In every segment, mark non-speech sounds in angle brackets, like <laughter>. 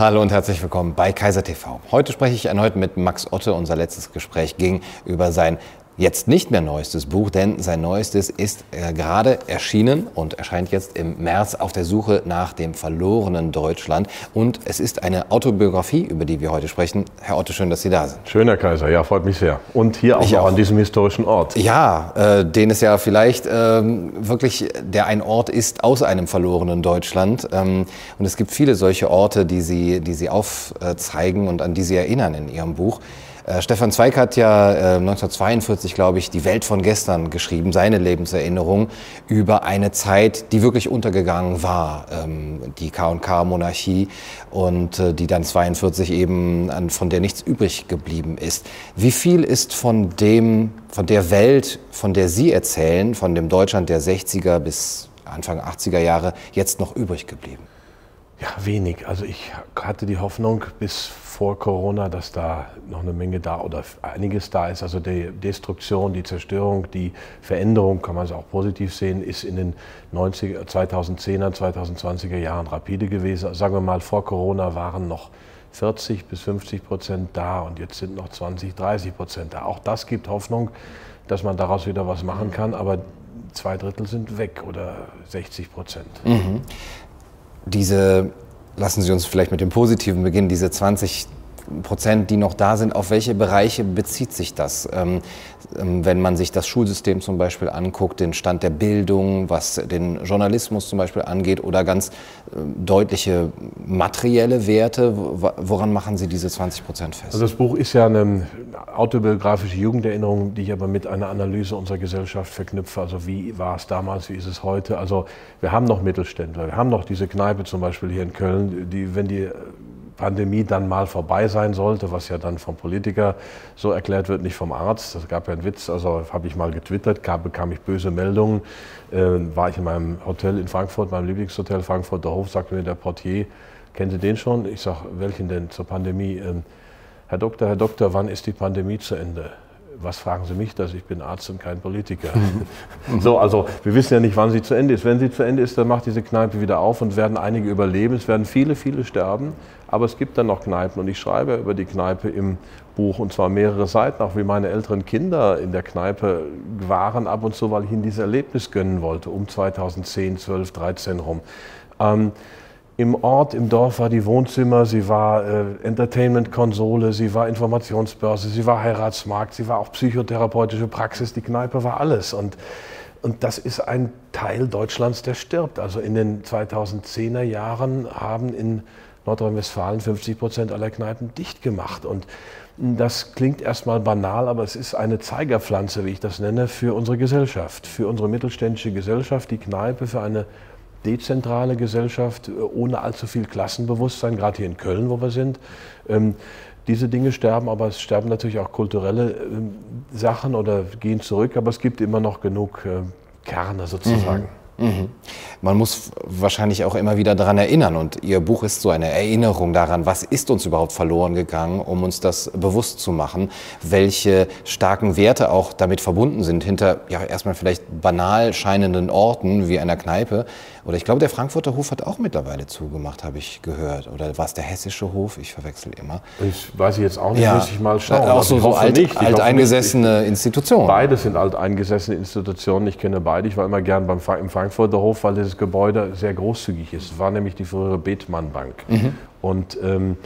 Hallo und herzlich willkommen bei Kaiser TV. Heute spreche ich erneut mit Max Otte. Unser letztes Gespräch ging über sein jetzt nicht mehr neuestes Buch, denn sein neuestes ist äh, gerade erschienen und erscheint jetzt im März auf der Suche nach dem verlorenen Deutschland. Und es ist eine Autobiografie, über die wir heute sprechen. Herr Otto, schön, dass Sie da sind. Schön, Herr Kaiser, ja, freut mich sehr. Und hier auch, auch. an diesem historischen Ort. Ja, äh, den es ja vielleicht äh, wirklich der ein Ort ist aus einem verlorenen Deutschland. Ähm, und es gibt viele solche Orte, die Sie, die Sie aufzeigen und an die Sie erinnern in Ihrem Buch. Äh, Stefan Zweig hat ja äh, 1942, glaube ich, Die Welt von gestern geschrieben, seine Lebenserinnerung über eine Zeit, die wirklich untergegangen war, ähm, die K&K-Monarchie und äh, die dann 42 eben, an, von der nichts übrig geblieben ist. Wie viel ist von dem, von der Welt, von der Sie erzählen, von dem Deutschland der 60er bis Anfang 80er Jahre jetzt noch übrig geblieben? Ja, wenig. Also ich hatte die Hoffnung bis vor Corona, dass da noch eine Menge da oder einiges da ist. Also die Destruktion, die Zerstörung, die Veränderung, kann man es auch positiv sehen, ist in den 90er, 2010er, 2020er Jahren rapide gewesen. Sagen wir mal, vor Corona waren noch 40 bis 50 Prozent da und jetzt sind noch 20, 30 Prozent da. Auch das gibt Hoffnung, dass man daraus wieder was machen kann, aber zwei Drittel sind weg oder 60 Prozent. Mhm. Diese lassen Sie uns vielleicht mit dem Positiven beginnen, diese 20 Prozent, die noch da sind, auf welche Bereiche bezieht sich das? Ähm, wenn man sich das Schulsystem zum Beispiel anguckt, den Stand der Bildung, was den Journalismus zum Beispiel angeht oder ganz äh, deutliche materielle Werte, woran machen Sie diese 20 Prozent fest? Also das Buch ist ja eine autobiografische Jugenderinnerung, die ich aber mit einer Analyse unserer Gesellschaft verknüpfe. Also wie war es damals, wie ist es heute? Also wir haben noch Mittelständler, wir haben noch diese Kneipe zum Beispiel hier in Köln, die, wenn die Pandemie dann mal vorbei sein sollte, was ja dann vom Politiker so erklärt wird, nicht vom Arzt. Das gab ja einen Witz, also habe ich mal getwittert, kam, bekam ich böse Meldungen. Äh, war ich in meinem Hotel in Frankfurt, meinem Lieblingshotel Frankfurter Hof, sagte mir der Portier, kennen Sie den schon? Ich sage, welchen denn zur Pandemie? Ähm, Herr Doktor, Herr Doktor, wann ist die Pandemie zu Ende? was fragen Sie mich das? Ich bin Arzt und kein Politiker. <laughs> so, also wir wissen ja nicht, wann sie zu Ende ist. Wenn sie zu Ende ist, dann macht diese Kneipe wieder auf und werden einige überleben. Es werden viele, viele sterben, aber es gibt dann noch Kneipen und ich schreibe über die Kneipe im Buch und zwar mehrere Seiten, auch wie meine älteren Kinder in der Kneipe waren ab und zu, weil ich ihnen dieses Erlebnis gönnen wollte, um 2010, 12, 13 rum. Ähm, im Ort, im Dorf war die Wohnzimmer, sie war äh, Entertainment-Konsole, sie war Informationsbörse, sie war Heiratsmarkt, sie war auch psychotherapeutische Praxis, die Kneipe war alles. Und, und das ist ein Teil Deutschlands, der stirbt. Also in den 2010er Jahren haben in Nordrhein-Westfalen 50 Prozent aller Kneipen dicht gemacht. Und das klingt erstmal banal, aber es ist eine Zeigerpflanze, wie ich das nenne, für unsere Gesellschaft, für unsere mittelständische Gesellschaft, die Kneipe für eine dezentrale Gesellschaft äh, ohne allzu viel Klassenbewusstsein, gerade hier in Köln, wo wir sind. Ähm, diese Dinge sterben, aber es sterben natürlich auch kulturelle ähm, Sachen oder gehen zurück, aber es gibt immer noch genug äh, Kerne sozusagen. Mhm. Mhm. Man muss wahrscheinlich auch immer wieder daran erinnern und Ihr Buch ist so eine Erinnerung daran, was ist uns überhaupt verloren gegangen, um uns das bewusst zu machen, welche starken Werte auch damit verbunden sind hinter ja erstmal vielleicht banal scheinenden Orten wie einer Kneipe oder ich glaube der Frankfurter Hof hat auch mittlerweile zugemacht, habe ich gehört oder war es der hessische Hof? Ich verwechsel immer. Ich weiß jetzt auch nicht, ja. muss ich mal schauen. Auch also so, so alt, alteingesessene Institutionen. Beide sind alteingesessene Institutionen. Ich kenne beide. Ich war immer gern beim im Frankfurter Frankfurter Hof, weil das Gebäude sehr großzügig ist. Es war nämlich die frühere Bethmann Bank. Mhm. Und ähm,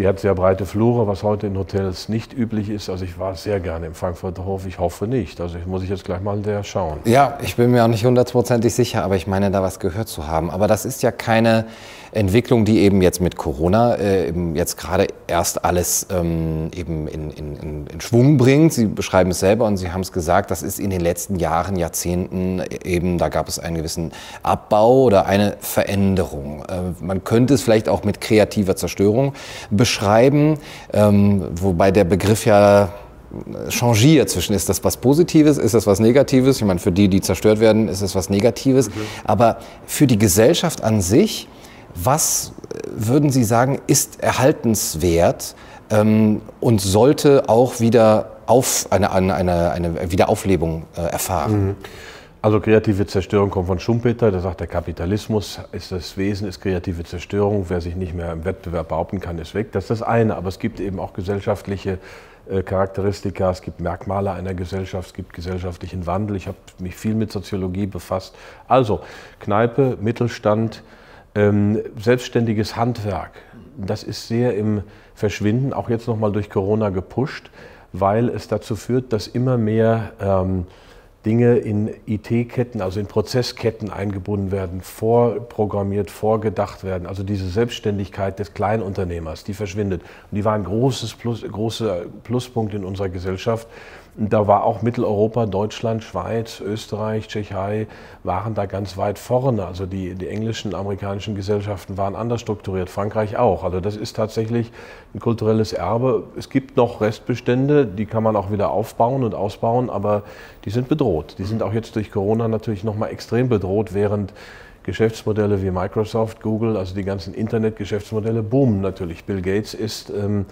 die hat sehr breite Flure, was heute in Hotels nicht üblich ist. Also ich war sehr gerne im Frankfurter Hof. Ich hoffe nicht. Also ich muss ich jetzt gleich mal der schauen. Ja, ich bin mir auch nicht hundertprozentig sicher, aber ich meine, da was gehört zu haben. Aber das ist ja keine Entwicklung, die eben jetzt mit Corona äh, jetzt gerade erst alles ähm, eben in, in, in, Schwung bringt. Sie beschreiben es selber und Sie haben es gesagt, das ist in den letzten Jahren, Jahrzehnten eben, da gab es einen gewissen Abbau oder eine Veränderung. Äh, man könnte es vielleicht auch mit kreativer Zerstörung beschreiben, ähm, wobei der Begriff ja changiert zwischen ist das was Positives, ist das was Negatives. Ich meine, für die, die zerstört werden, ist es was Negatives. Okay. Aber für die Gesellschaft an sich was äh, würden Sie sagen, ist erhaltenswert ähm, und sollte auch wieder auf eine, eine, eine Wiederauflebung äh, erfahren? Mhm. Also kreative Zerstörung kommt von Schumpeter, der sagt, der Kapitalismus ist das Wesen, ist kreative Zerstörung. Wer sich nicht mehr im Wettbewerb behaupten kann, ist weg. Das ist das eine. Aber es gibt eben auch gesellschaftliche äh, Charakteristika, es gibt Merkmale einer Gesellschaft, es gibt gesellschaftlichen Wandel. Ich habe mich viel mit Soziologie befasst. Also Kneipe, Mittelstand, ähm, selbstständiges Handwerk, das ist sehr im Verschwinden, auch jetzt nochmal durch Corona gepusht, weil es dazu führt, dass immer mehr ähm, Dinge in IT-Ketten, also in Prozessketten eingebunden werden, vorprogrammiert, vorgedacht werden. Also diese Selbstständigkeit des Kleinunternehmers, die verschwindet. Und die war ein großes Plus, großer Pluspunkt in unserer Gesellschaft. Da war auch Mitteleuropa, Deutschland, Schweiz, Österreich, Tschechei waren da ganz weit vorne. Also die, die englischen, amerikanischen Gesellschaften waren anders strukturiert, Frankreich auch. Also das ist tatsächlich ein kulturelles Erbe. Es gibt noch Restbestände, die kann man auch wieder aufbauen und ausbauen, aber die sind bedroht. Die sind auch jetzt durch Corona natürlich nochmal extrem bedroht, während Geschäftsmodelle wie Microsoft, Google, also die ganzen Internetgeschäftsmodelle boomen natürlich. Bill Gates ist ähm,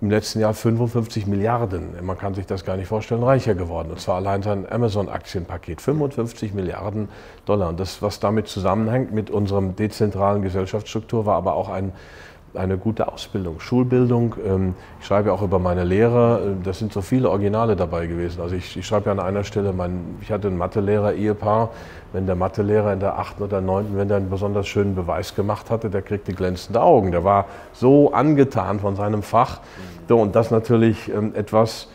im letzten Jahr 55 Milliarden, man kann sich das gar nicht vorstellen, reicher geworden. Und zwar allein sein Amazon-Aktienpaket, 55 Milliarden Dollar. Und das, was damit zusammenhängt mit unserem dezentralen Gesellschaftsstruktur, war aber auch ein eine gute Ausbildung, Schulbildung. Ähm, ich schreibe auch über meine Lehrer. Äh, das sind so viele Originale dabei gewesen. Also ich, ich schreibe ja an einer Stelle, mein, ich hatte einen Mathelehrer-Ehepaar. Wenn der Mathelehrer in der achten oder neunten, wenn der einen besonders schönen Beweis gemacht hatte, der kriegte glänzende Augen. Der war so angetan von seinem Fach. So, und das natürlich ähm, etwas,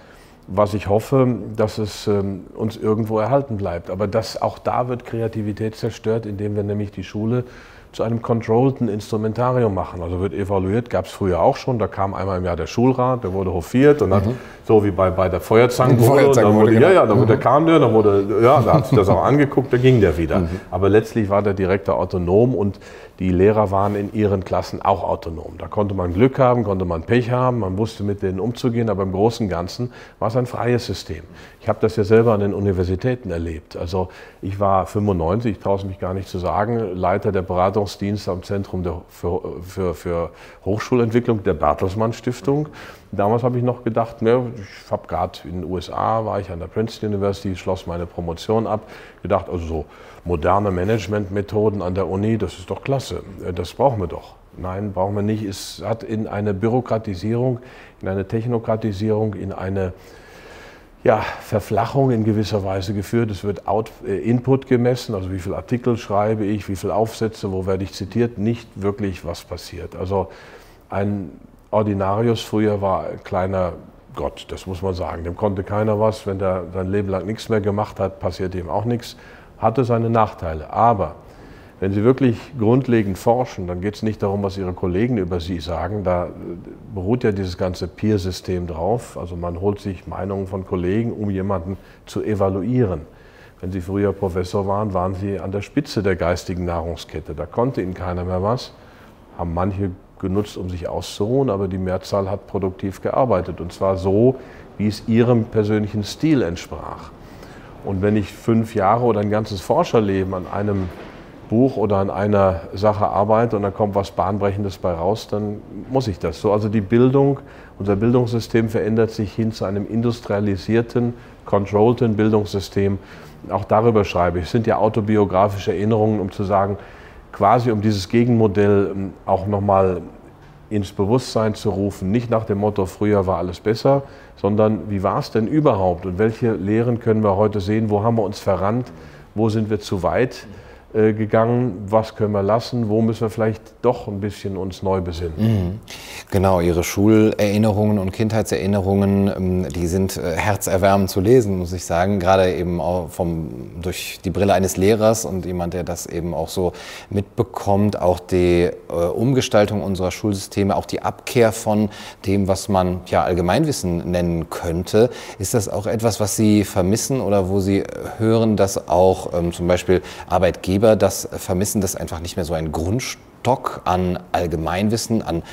was ich hoffe, dass es ähm, uns irgendwo erhalten bleibt. Aber das, auch da wird Kreativität zerstört, indem wir nämlich die Schule zu einem controllten Instrumentarium machen. Also wird evaluiert, gab es früher auch schon. Da kam einmal im Jahr der Schulrat, der wurde hofiert und mhm. hat so wie bei, bei der Feuerzangenbowle, dann wurde, genau. ja, ja, wurde, mhm. kam der, dann wurde, ja, da hat sich das auch <laughs> angeguckt, da ging der wieder. Mhm. Aber letztlich war der Direktor autonom und die Lehrer waren in ihren Klassen auch autonom. Da konnte man Glück haben, konnte man Pech haben, man wusste mit denen umzugehen, aber im Großen und Ganzen war es ein freies System. Ich habe das ja selber an den Universitäten erlebt. Also ich war 95, ich traue es mich gar nicht zu sagen, Leiter der Beratungsdienste am Zentrum der, für, für, für Hochschulentwicklung der Bertelsmann Stiftung. Damals habe ich noch gedacht, ne, ich habe gerade in den USA, war ich an der Princeton University, schloss meine Promotion ab, gedacht, also so moderne Managementmethoden an der Uni, das ist doch klasse, äh, das brauchen wir doch. Nein, brauchen wir nicht. Es hat in eine Bürokratisierung, in eine Technokratisierung, in eine ja, Verflachung in gewisser Weise geführt. Es wird Out, äh, Input gemessen, also wie viele Artikel schreibe ich, wie viele Aufsätze, wo werde ich zitiert, nicht wirklich was passiert. Also ein Ordinarius früher war ein kleiner Gott, das muss man sagen. Dem konnte keiner was. Wenn der sein Leben lang nichts mehr gemacht hat, passiert ihm auch nichts. Hatte seine Nachteile. Aber wenn Sie wirklich grundlegend forschen, dann geht es nicht darum, was Ihre Kollegen über Sie sagen. Da beruht ja dieses ganze Peer-System drauf. Also man holt sich Meinungen von Kollegen, um jemanden zu evaluieren. Wenn Sie früher Professor waren, waren Sie an der Spitze der geistigen Nahrungskette. Da konnte Ihnen keiner mehr was. Haben manche genutzt, um sich auszuruhen, aber die Mehrzahl hat produktiv gearbeitet und zwar so, wie es ihrem persönlichen Stil entsprach. Und wenn ich fünf Jahre oder ein ganzes Forscherleben an einem Buch oder an einer Sache arbeite und da kommt was Bahnbrechendes bei raus, dann muss ich das so. Also die Bildung, unser Bildungssystem verändert sich hin zu einem industrialisierten, controllten Bildungssystem. Auch darüber schreibe ich. Es sind ja autobiografische Erinnerungen, um zu sagen, quasi um dieses Gegenmodell ähm, auch nochmal ins Bewusstsein zu rufen, nicht nach dem Motto, früher war alles besser, sondern wie war es denn überhaupt und welche Lehren können wir heute sehen, wo haben wir uns verrannt, wo sind wir zu weit gegangen, was können wir lassen, wo müssen wir vielleicht doch ein bisschen uns neu besinnen. Mhm. Genau, Ihre Schulerinnerungen und Kindheitserinnerungen, ähm, die sind äh, herzerwärmend zu lesen, muss ich sagen, gerade eben auch vom, durch die Brille eines Lehrers und jemand, der das eben auch so mitbekommt, auch die äh, Umgestaltung unserer Schulsysteme, auch die Abkehr von dem, was man ja Allgemeinwissen nennen könnte. Ist das auch etwas, was Sie vermissen oder wo Sie hören, dass auch ähm, zum Beispiel Arbeitgeber Arbeitgeber das vermissen, dass einfach nicht mehr so ein Grundstock an Allgemeinwissen, an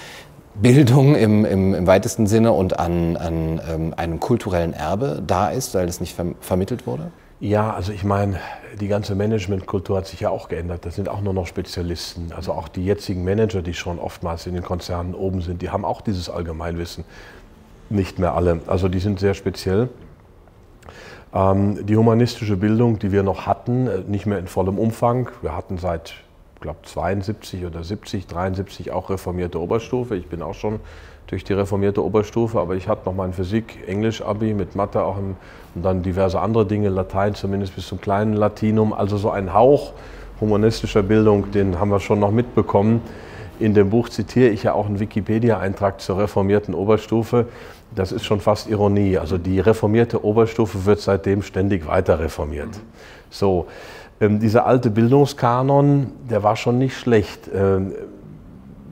Bildung im, im, im weitesten Sinne und an, an ähm, einem kulturellen Erbe da ist, weil es nicht ver vermittelt wurde? Ja, also ich meine, die ganze Managementkultur hat sich ja auch geändert. Das sind auch nur noch Spezialisten. Also auch die jetzigen Manager, die schon oftmals in den Konzernen oben sind, die haben auch dieses Allgemeinwissen. Nicht mehr alle. Also die sind sehr speziell. Ähm, die humanistische Bildung, die wir noch hatten, äh, nicht mehr in vollem Umfang. Wir hatten seit, ich glaube, 72 oder 70, 73 auch reformierte Oberstufe. Ich bin auch schon durch die reformierte Oberstufe, aber ich hatte noch mein Physik, Englisch-Abi mit Mathe auch im, und dann diverse andere Dinge, Latein zumindest bis zum kleinen Latinum. Also so ein Hauch humanistischer Bildung, den haben wir schon noch mitbekommen. In dem Buch zitiere ich ja auch einen Wikipedia-Eintrag zur reformierten Oberstufe. Das ist schon fast Ironie. Also die reformierte Oberstufe wird seitdem ständig weiter reformiert. So, ähm, dieser alte Bildungskanon, der war schon nicht schlecht. Ähm,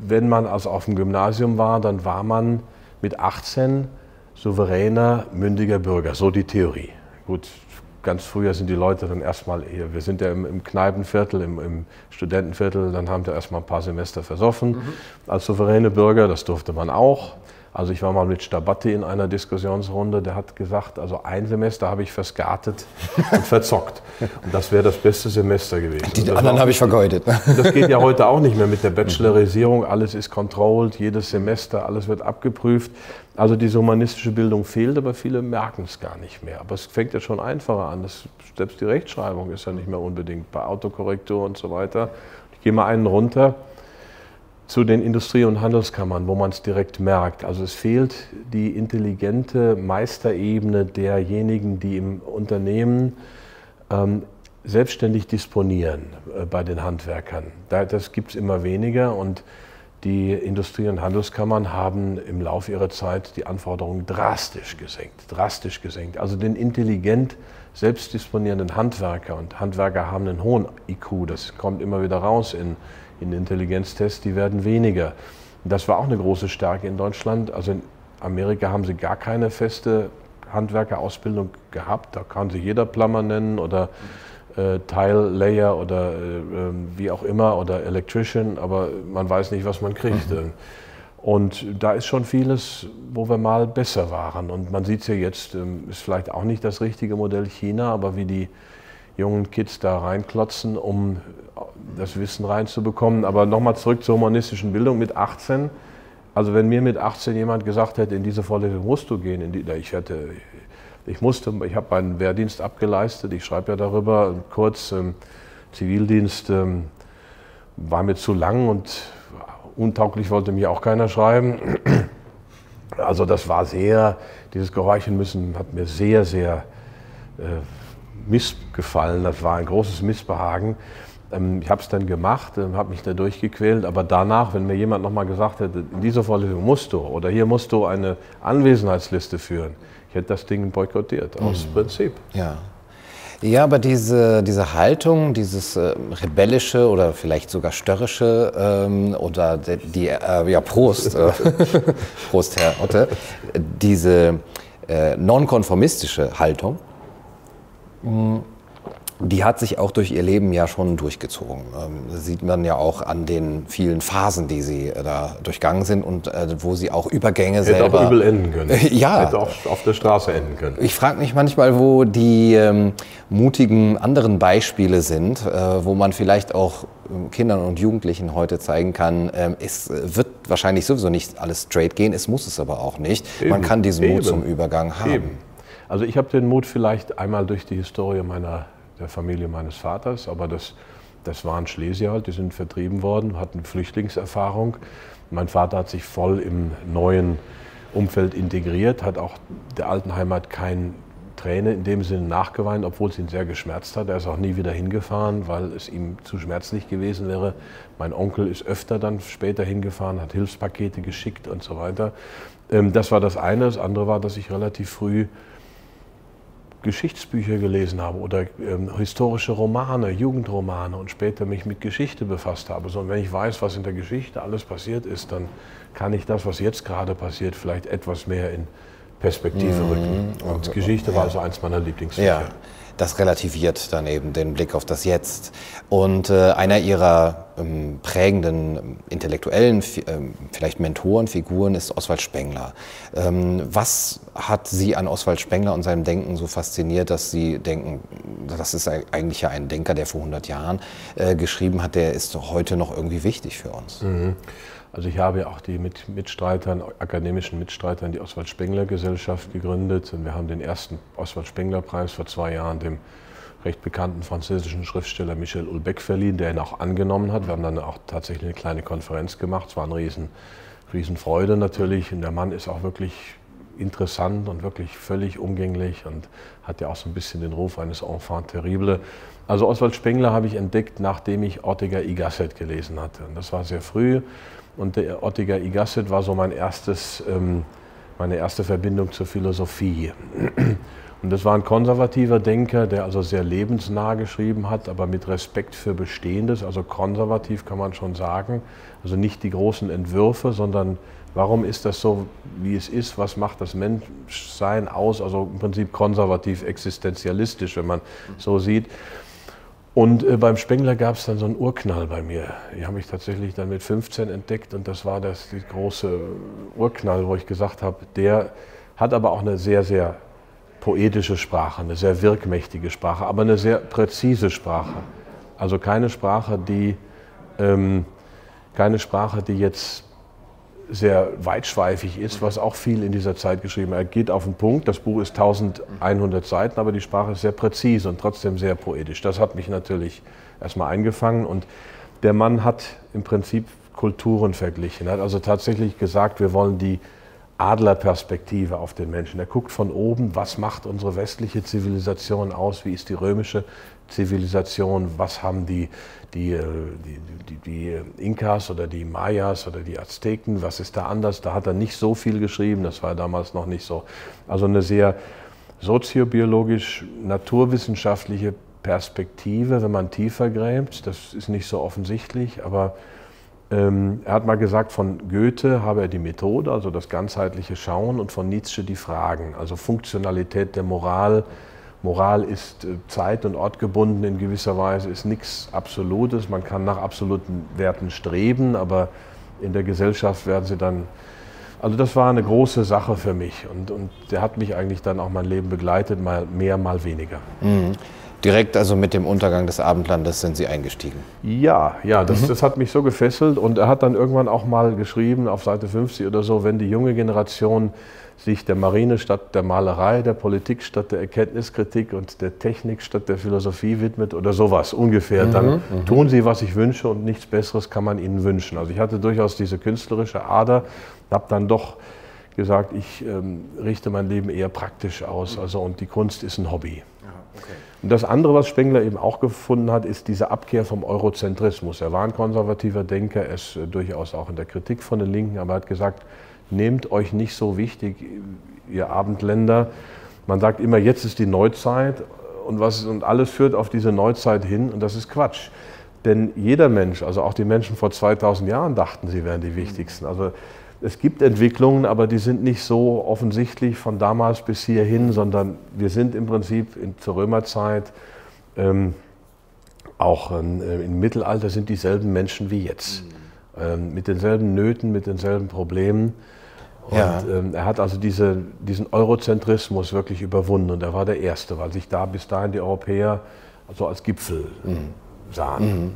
wenn man also auf dem Gymnasium war, dann war man mit 18 souveräner, mündiger Bürger. So die Theorie. Gut, ganz früher sind die Leute dann erstmal hier, wir sind ja im, im Kneipenviertel, im, im, Studentenviertel, dann haben wir erstmal ein paar Semester versoffen. Mhm. Als souveräne Bürger, das durfte man auch. Also ich war mal mit Stabatti in einer Diskussionsrunde, der hat gesagt, also ein Semester habe ich verskatet <laughs> und verzockt. Und das wäre das beste Semester gewesen. Die anderen habe ich vergeudet. <laughs> Das geht ja heute auch nicht mehr mit der Bachelorisierung. Alles ist controlled, jedes Semester, alles wird abgeprüft. Also diese humanistische Bildung fehlt, aber viele merken es gar nicht mehr. Aber es fängt ja schon einfacher an. Das, selbst die Rechtschreibung ist ja nicht mehr unbedingt bei Autokorrektur und so weiter. Ich gehe mal einen runter zu den Industrie- und Handelskammern, wo man es direkt merkt. Also es fehlt die intelligente Meisterebene derjenigen, die im Unternehmen ähm, selbstständig disponieren äh, bei den Handwerkern. Da, das gibt es immer weniger und die Industrie- und Handelskammern haben im Laufe ihrer Zeit die Anforderungen drastisch gesenkt, drastisch gesenkt. Also den intelligent selbstdisponierenden Handwerker und Handwerker haben einen hohen IQ, das kommt immer wieder raus in in Intelligenztests, die werden weniger. Das war auch eine große Stärke in Deutschland. Also in Amerika haben sie gar keine feste Handwerkerausbildung gehabt. Da kann sich jeder Plumber nennen oder äh, Tile-Layer oder äh, ähm, wie auch immer oder Electrician, aber man weiß nicht, was man kriegt. Mhm. Und da ist schon vieles, wo wir mal besser waren. Und man sieht es ja jetzt, ähm, ist vielleicht auch nicht das richtige Modell China, aber wie die jungen Kids da reinklotzen, um das Wissen reinzubekommen. Aber nochmal zurück zur humanistischen Bildung mit 18. Also wenn mir mit 18 jemand gesagt hätte, in diese Vorlesung musst du gehen, die, ich hätte, ich musste, ich habe meinen Wehrdienst abgeleistet, ich schreibe ja darüber, kurz ähm, Zivildienst ähm, war mir zu lang und untauglich wollte mir auch keiner schreiben. Also das war sehr, dieses Gehorchen müssen hat mir sehr, sehr äh, missgefallen, das war ein großes Missbehagen. Ähm, ich habe es dann gemacht, ähm, habe mich da durchgequält, aber danach, wenn mir jemand nochmal gesagt hätte, in dieser Vorlesung musst du oder hier musst du eine Anwesenheitsliste führen, ich hätte das Ding boykottiert, aus mhm. Prinzip. Ja. Ja, aber diese, diese Haltung, dieses äh, rebellische oder vielleicht sogar störrische ähm, oder die, die äh, ja Prost, äh, <laughs> Prost Herr Otte, diese äh, nonkonformistische Haltung, die hat sich auch durch ihr Leben ja schon durchgezogen. Ähm, das sieht man ja auch an den vielen Phasen, die sie äh, da durchgangen sind und äh, wo sie auch Übergänge Hätte selber... Hätte auch übel enden können. <laughs> ja. Hätte auch auf der Straße enden können. Ich frage mich manchmal, wo die ähm, mutigen anderen Beispiele sind, äh, wo man vielleicht auch ähm, Kindern und Jugendlichen heute zeigen kann, ähm, es wird wahrscheinlich sowieso nicht alles straight gehen, es muss es aber auch nicht. Eben. Man kann diesen Mut Eben. zum Übergang haben. Eben. Also ich habe den Mut vielleicht einmal durch die Historie meiner der Familie meines Vaters, aber das, das waren Schlesier halt, die sind vertrieben worden, hatten Flüchtlingserfahrung. Mein Vater hat sich voll im neuen Umfeld integriert, hat auch der alten Heimat kein Träne in dem Sinne nachgeweint, obwohl es ihn sehr geschmerzt hat. Er ist auch nie wieder hingefahren, weil es ihm zu schmerzlich gewesen wäre. Mein Onkel ist öfter dann später hingefahren, hat Hilfspakete geschickt und so weiter. Ähm, das war das eine. Das andere war, dass ich relativ früh Geschichtsbücher gelesen habe oder ähm, historische Romane, Jugendromane und später mich mit Geschichte befasst habe. Sondern wenn ich weiß, was in der Geschichte alles passiert ist, dann kann ich das, was jetzt gerade passiert, vielleicht etwas mehr in Perspektive mhm. rücken. Und Geschichte war also eins meiner Lieblingsfächer. Ja das relativiert dann eben den Blick auf das Jetzt. Und äh, einer ihrer ähm, prägenden intellektuellen, ähm, vielleicht Mentorenfiguren ist Oswald Spengler. Ähm, was hat Sie an Oswald Spengler und seinem Denken so fasziniert, dass Sie denken, das ist eigentlich ja ein Denker, der vor 100 Jahren äh, geschrieben hat, der ist heute noch irgendwie wichtig für uns? Mhm. Also ich habe ja auch die mit Mitstreitern, akademischen Mitstreitern, die Oswald Spengler Gesellschaft gegründet. Und wir haben den ersten Oswald Spengler Preis vor zwei Jahren dem recht bekannten französischen Schriftsteller Michel Ulbeck verliehen, der ihn auch angenommen hat. Wir haben dann auch tatsächlich eine kleine Konferenz gemacht. Es war eine riesen, Riesenfreude natürlich. Und der Mann ist auch wirklich interessant und wirklich völlig umgänglich und hat ja auch so ein bisschen den Ruf eines Enfant terrible. Also Oswald Spengler habe ich entdeckt, nachdem ich Ortega y Gasset gelesen hatte. Und das war sehr früh und der Ortega y Gasset war so mein erstes, ähm, meine erste Verbindung zur Philosophie. <clears throat> Und das war ein konservativer Denker, der also sehr lebensnah geschrieben hat, aber mit Respekt für Bestehendes, also konservativ kann man schon sagen. Also nicht die großen Entwürfe, sondern warum ist das so, wie es ist, was macht das Menschsein aus, also im Prinzip konservativ existenzialistisch, wenn man so sieht. Und äh, beim Spengler gab es dann so einen Urknall bei mir. Die habe ich tatsächlich dann mit 15 entdeckt und das war das große Urknall, wo ich gesagt habe, der hat aber auch eine sehr, sehr poetische Sprache, eine sehr wirkmächtige Sprache, aber eine sehr präzise Sprache. Also keine Sprache, die, ähm, keine Sprache, die jetzt sehr weitschweifig ist, was auch viel in dieser Zeit geschrieben Er geht auf den Punkt, das Buch ist 1100 Seiten, aber die Sprache ist sehr präzise und trotzdem sehr poetisch. Das hat mich natürlich erstmal eingefangen und der Mann hat im Prinzip Kulturen verglichen. Er hat also tatsächlich gesagt, wir wollen die Adlerperspektive auf den Menschen. Er guckt von oben, was macht unsere westliche Zivilisation aus, wie ist die römische Zivilisation, was haben die, die, äh, die, die, die Inkas oder die Mayas oder die Azteken, was ist da anders. Da hat er nicht so viel geschrieben, das war damals noch nicht so. Also eine sehr soziobiologisch, naturwissenschaftliche Perspektive, wenn man tiefer gräbt. Das ist nicht so offensichtlich, aber ähm, er hat mal gesagt, von Goethe habe er die Methode, also das ganzheitliche Schauen, und von Nietzsche die Fragen, also Funktionalität der Moral. Moral ist äh, zeit- und ortgebunden in gewisser Weise, ist nichts Absolutes. Man kann nach absoluten Werten streben, aber in der Gesellschaft werden sie dann. Also das war eine große Sache für mich und, und der hat mich eigentlich dann auch mein Leben begleitet, mal mehr, mal weniger. Mhm. Direkt also mit dem Untergang des Abendlandes sind Sie eingestiegen. Ja, ja, das, mhm. das hat mich so gefesselt und er hat dann irgendwann auch mal geschrieben auf Seite 50 oder so, wenn die junge Generation sich der Marine statt der Malerei, der Politik statt der Erkenntniskritik und der Technik statt der Philosophie widmet oder sowas ungefähr, mhm, dann mhm. tun sie, was ich wünsche und nichts Besseres kann man ihnen wünschen. Also ich hatte durchaus diese künstlerische Ader, habe dann doch gesagt, ich ähm, richte mein Leben eher praktisch aus also, und die Kunst ist ein Hobby. Okay. Und das andere, was Spengler eben auch gefunden hat, ist diese Abkehr vom Eurozentrismus. Er war ein konservativer Denker, er ist äh, durchaus auch in der Kritik von den Linken, aber er hat gesagt, nehmt euch nicht so wichtig, ihr Abendländer. Man sagt immer, jetzt ist die Neuzeit und, was, und alles führt auf diese Neuzeit hin und das ist Quatsch. Denn jeder Mensch, also auch die Menschen vor 2000 Jahren dachten, sie wären die wichtigsten. Also es gibt Entwicklungen, aber die sind nicht so offensichtlich von damals bis hierhin, sondern wir sind im Prinzip in, zur Römerzeit, ähm, auch ähm, im Mittelalter sind dieselben Menschen wie jetzt. Mhm. Ähm, mit denselben Nöten, mit denselben Problemen. Und ja. ähm, er hat also diese, diesen Eurozentrismus wirklich überwunden und er war der Erste, weil sich da bis dahin die Europäer also als Gipfel mhm. sahen. Mhm.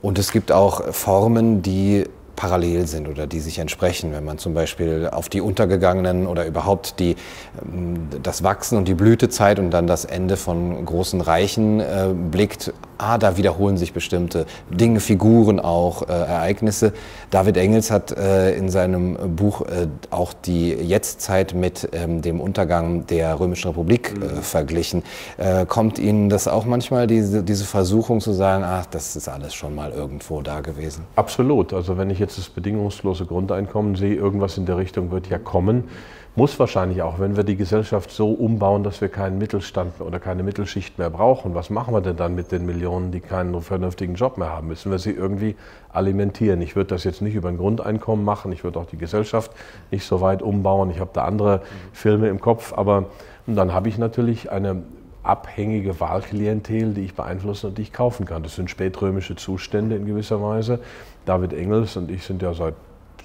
Und es gibt auch Formen, die parallel sind oder die sich entsprechen. Wenn man zum Beispiel auf die untergegangenen oder überhaupt die, ähm, das Wachsen und die Blütezeit und dann das Ende von großen Reichen äh, blickt, ah, da wiederholen sich bestimmte Dinge, Figuren auch, äh, Ereignisse. David Engels hat äh, in seinem Buch äh, auch die Jetztzeit mit ähm, dem Untergang der Römischen Republik äh, mhm. verglichen. Äh, kommt Ihnen das auch manchmal, diese, diese Versuchung zu sagen, ach, das ist alles schon mal irgendwo da gewesen? Absolut. Also wenn ich jetzt das bedingungslose Grundeinkommen sehe, irgendwas in der Richtung wird ja kommen. Muss wahrscheinlich auch, wenn wir die Gesellschaft so umbauen, dass wir keinen Mittelstand oder keine Mittelschicht mehr brauchen. Was machen wir denn dann mit den Millionen, die keinen vernünftigen Job mehr haben? Müssen wir sie irgendwie alimentieren? Ich würde das jetzt nicht über ein Grundeinkommen machen. Ich würde auch die Gesellschaft nicht so weit umbauen. Ich habe da andere Filme im Kopf. Aber dann habe ich natürlich eine abhängige Wahlklientel, die ich beeinflussen und die ich kaufen kann. Das sind spätrömische Zustände in gewisser Weise. David Engels und ich sind ja seit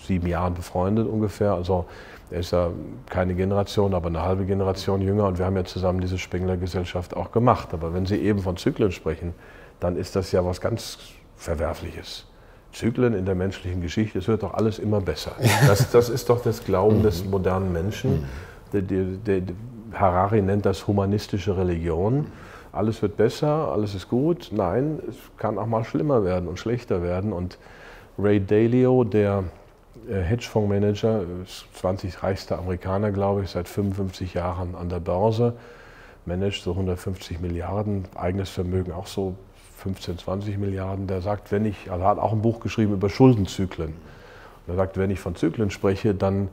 sieben Jahren befreundet ungefähr. Also er ist ja keine Generation, aber eine halbe Generation jünger und wir haben ja zusammen diese Spengler-Gesellschaft auch gemacht. Aber wenn Sie eben von Zyklen sprechen, dann ist das ja was ganz Verwerfliches. Zyklen in der menschlichen Geschichte, es wird doch alles immer besser. <laughs> Das, das ist doch das Glauben des mhm. modernen Menschen. Der, der, der, Harari nennt das humanistische Religion. Alles wird besser, alles ist gut. Nein, es kann auch mal schlimmer werden und schlechter werden. Und Ray Dalio, der Hedgefondsmanager, 20 reichster Amerikaner, glaube ich, seit 55 Jahren an der Börse, managt so 150 Milliarden, eigenes Vermögen auch so 15, 20 Milliarden. Der sagt, wenn ich, also hat auch ein Buch geschrieben über Schuldenzyklen. Und er sagt, wenn ich von Zyklen spreche, dann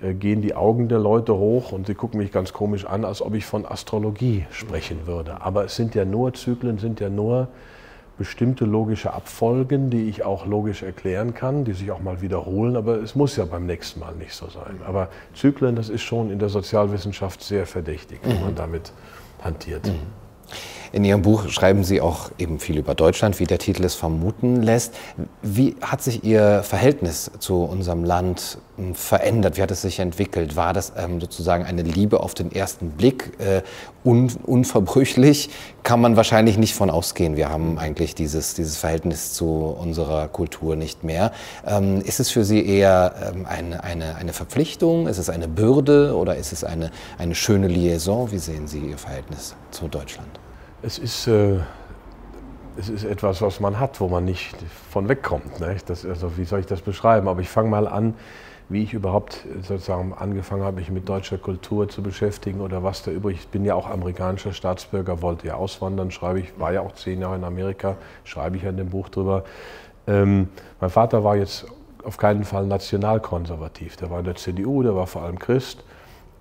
äh, gehen die Augen der Leute hoch und sie gucken mich ganz komisch an, als ob ich von Astrologie sprechen würde. Aber es sind ja nur Zyklen, sind ja nur bestimmte logische Abfolgen, die ich auch logisch erklären kann, die sich auch mal wiederholen, aber es muss ja beim nächsten Mal nicht so sein. Aber Zyklen, das ist schon in der Sozialwissenschaft sehr verdächtig, wenn man mhm. damit hantiert. Mhm. In Ihrem Buch schreiben Sie auch eben viel über Deutschland, wie der Titel es vermuten lässt. Wie hat sich Ihr Verhältnis zu unserem Land hm, verändert? Wie hat es sich entwickelt? War das ähm, sozusagen eine Liebe auf den ersten Blick? Äh, un unverbrüchlich kann man wahrscheinlich nicht von ausgehen. Wir haben eigentlich dieses, dieses Verhältnis zu unserer Kultur nicht mehr. Ähm, ist es für Sie eher ähm, eine, eine, eine Verpflichtung? Ist es eine Bürde oder ist es eine, eine schöne Liaison? Wie sehen Sie Ihr Verhältnis zu Deutschland? Es ist, äh, es ist etwas, was man hat, wo man nicht von wegkommt. Ne? Das, also wie soll ich das beschreiben? Aber ich fange mal an, wie ich überhaupt sozusagen angefangen habe, mich mit deutscher Kultur zu beschäftigen oder was da übrig. Ich bin ja auch amerikanischer Staatsbürger, wollte ja auswandern, schreibe ich, war ja auch zehn Jahre in Amerika, schreibe ich ja in dem Buch drüber. Ähm, mein Vater war jetzt auf keinen Fall nationalkonservativ. Der war in der CDU, der war vor allem Christ.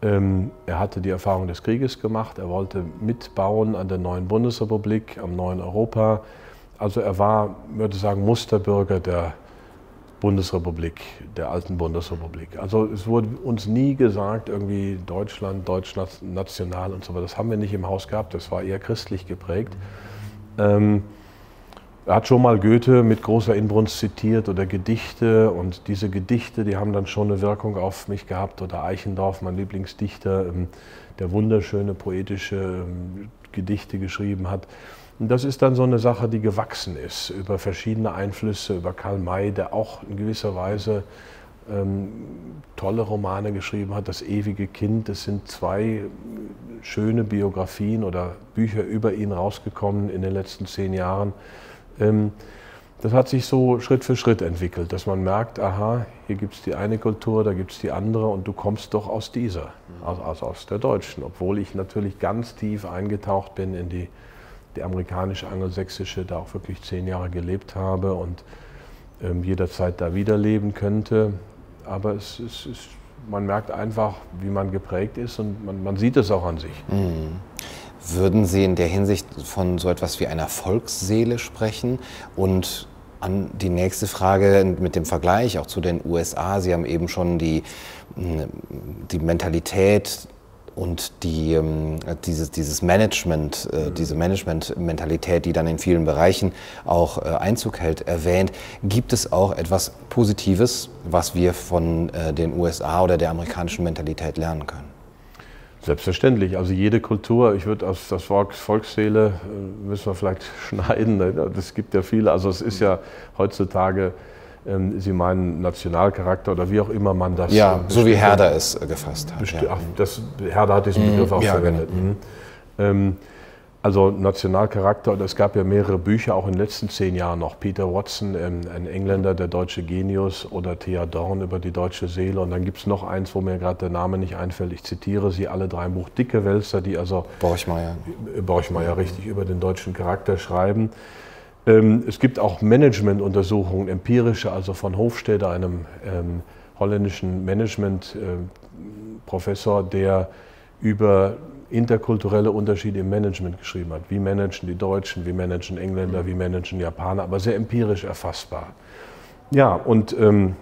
Ähm, er hatte die Erfahrung des Krieges gemacht, er wollte mitbauen an der neuen Bundesrepublik, am neuen Europa. Also er war, würde ich sagen, Musterbürger der Bundesrepublik, der alten Bundesrepublik. Also es wurde uns nie gesagt, irgendwie Deutschland, Deutschland national und so weiter. Das haben wir nicht im Haus gehabt, das war eher christlich geprägt. Ähm, er hat schon mal Goethe mit großer Inbrunst zitiert oder Gedichte und diese Gedichte, die haben dann schon eine Wirkung auf mich gehabt oder Eichendorff, mein Lieblingsdichter, ähm, der wunderschöne poetische ähm, Gedichte geschrieben hat. Und das ist dann so eine Sache, die gewachsen ist über verschiedene Einflüsse, über Karl May, der auch in gewisser Weise ähm, tolle Romane geschrieben hat. Das ewige Kind, das sind zwei schöne Biografien oder Bücher über ihn rausgekommen in den letzten zehn Jahren. Ähm, das hat sich so Schritt für Schritt entwickelt, dass man merkt, aha, hier gibt es die eine Kultur, da gibt es die andere und du kommst doch aus dieser, also, also aus der deutschen, obwohl ich natürlich ganz tief eingetaucht bin in die, die amerikanische, angelsächsische, da auch wirklich zehn Jahre gelebt habe und ähm, jederzeit da wieder leben könnte. Aber es, es, es, man merkt einfach, wie man geprägt ist und man, man sieht es auch an sich. Mhm. Würden Sie in der Hinsicht von so etwas wie einer Volksseele sprechen? Und an die nächste Frage mit dem Vergleich auch zu den USA. Sie haben eben schon die, die Mentalität und die, ähm, dieses, dieses Management, äh, diese Management-Mentalität, die dann in vielen Bereichen auch äh, Einzug hält, erwähnt. Gibt es auch etwas Positives, was wir von äh, den USA oder der amerikanischen Mentalität lernen können? Selbstverständlich. Also jede Kultur, ich würde aus das Wort Volksseele, äh, müssen wir vielleicht <laughs> schneiden, ne? das gibt ja viele. Also es ist ja heutzutage, ähm, Sie meinen Nationalcharakter oder wie auch immer man das... Ja, so wie Herder es gefasst hat. Ja. Ach, das, Herder hat diesen Begriff auch ja, verwendet. Genau. Mhm. Ähm, also Nationalcharakter, und es gab ja mehrere Bücher, auch in den letzten zehn Jahren noch. Peter Watson, ein Engländer, der deutsche Genius, oder Thea Dorn über die deutsche Seele. Und dann gibt es noch eins, wo mir gerade der Name nicht einfällt. Ich zitiere sie alle drei im Buch. Dicke Wälzer, die also... Borchmeier. Borchmeier, richtig, über den deutschen Charakter schreiben. Ähm, es gibt auch Managementuntersuchungen, empirische, also von Hofstede, einem ähm, holländischen Management-Professor, äh, der über interkulturelle Unterschiede im Management geschrieben hat. Wie managen die Deutschen, wie managen Engländer, wie managen Japaner, aber sehr empirisch erfassbar. Ja, und ähm,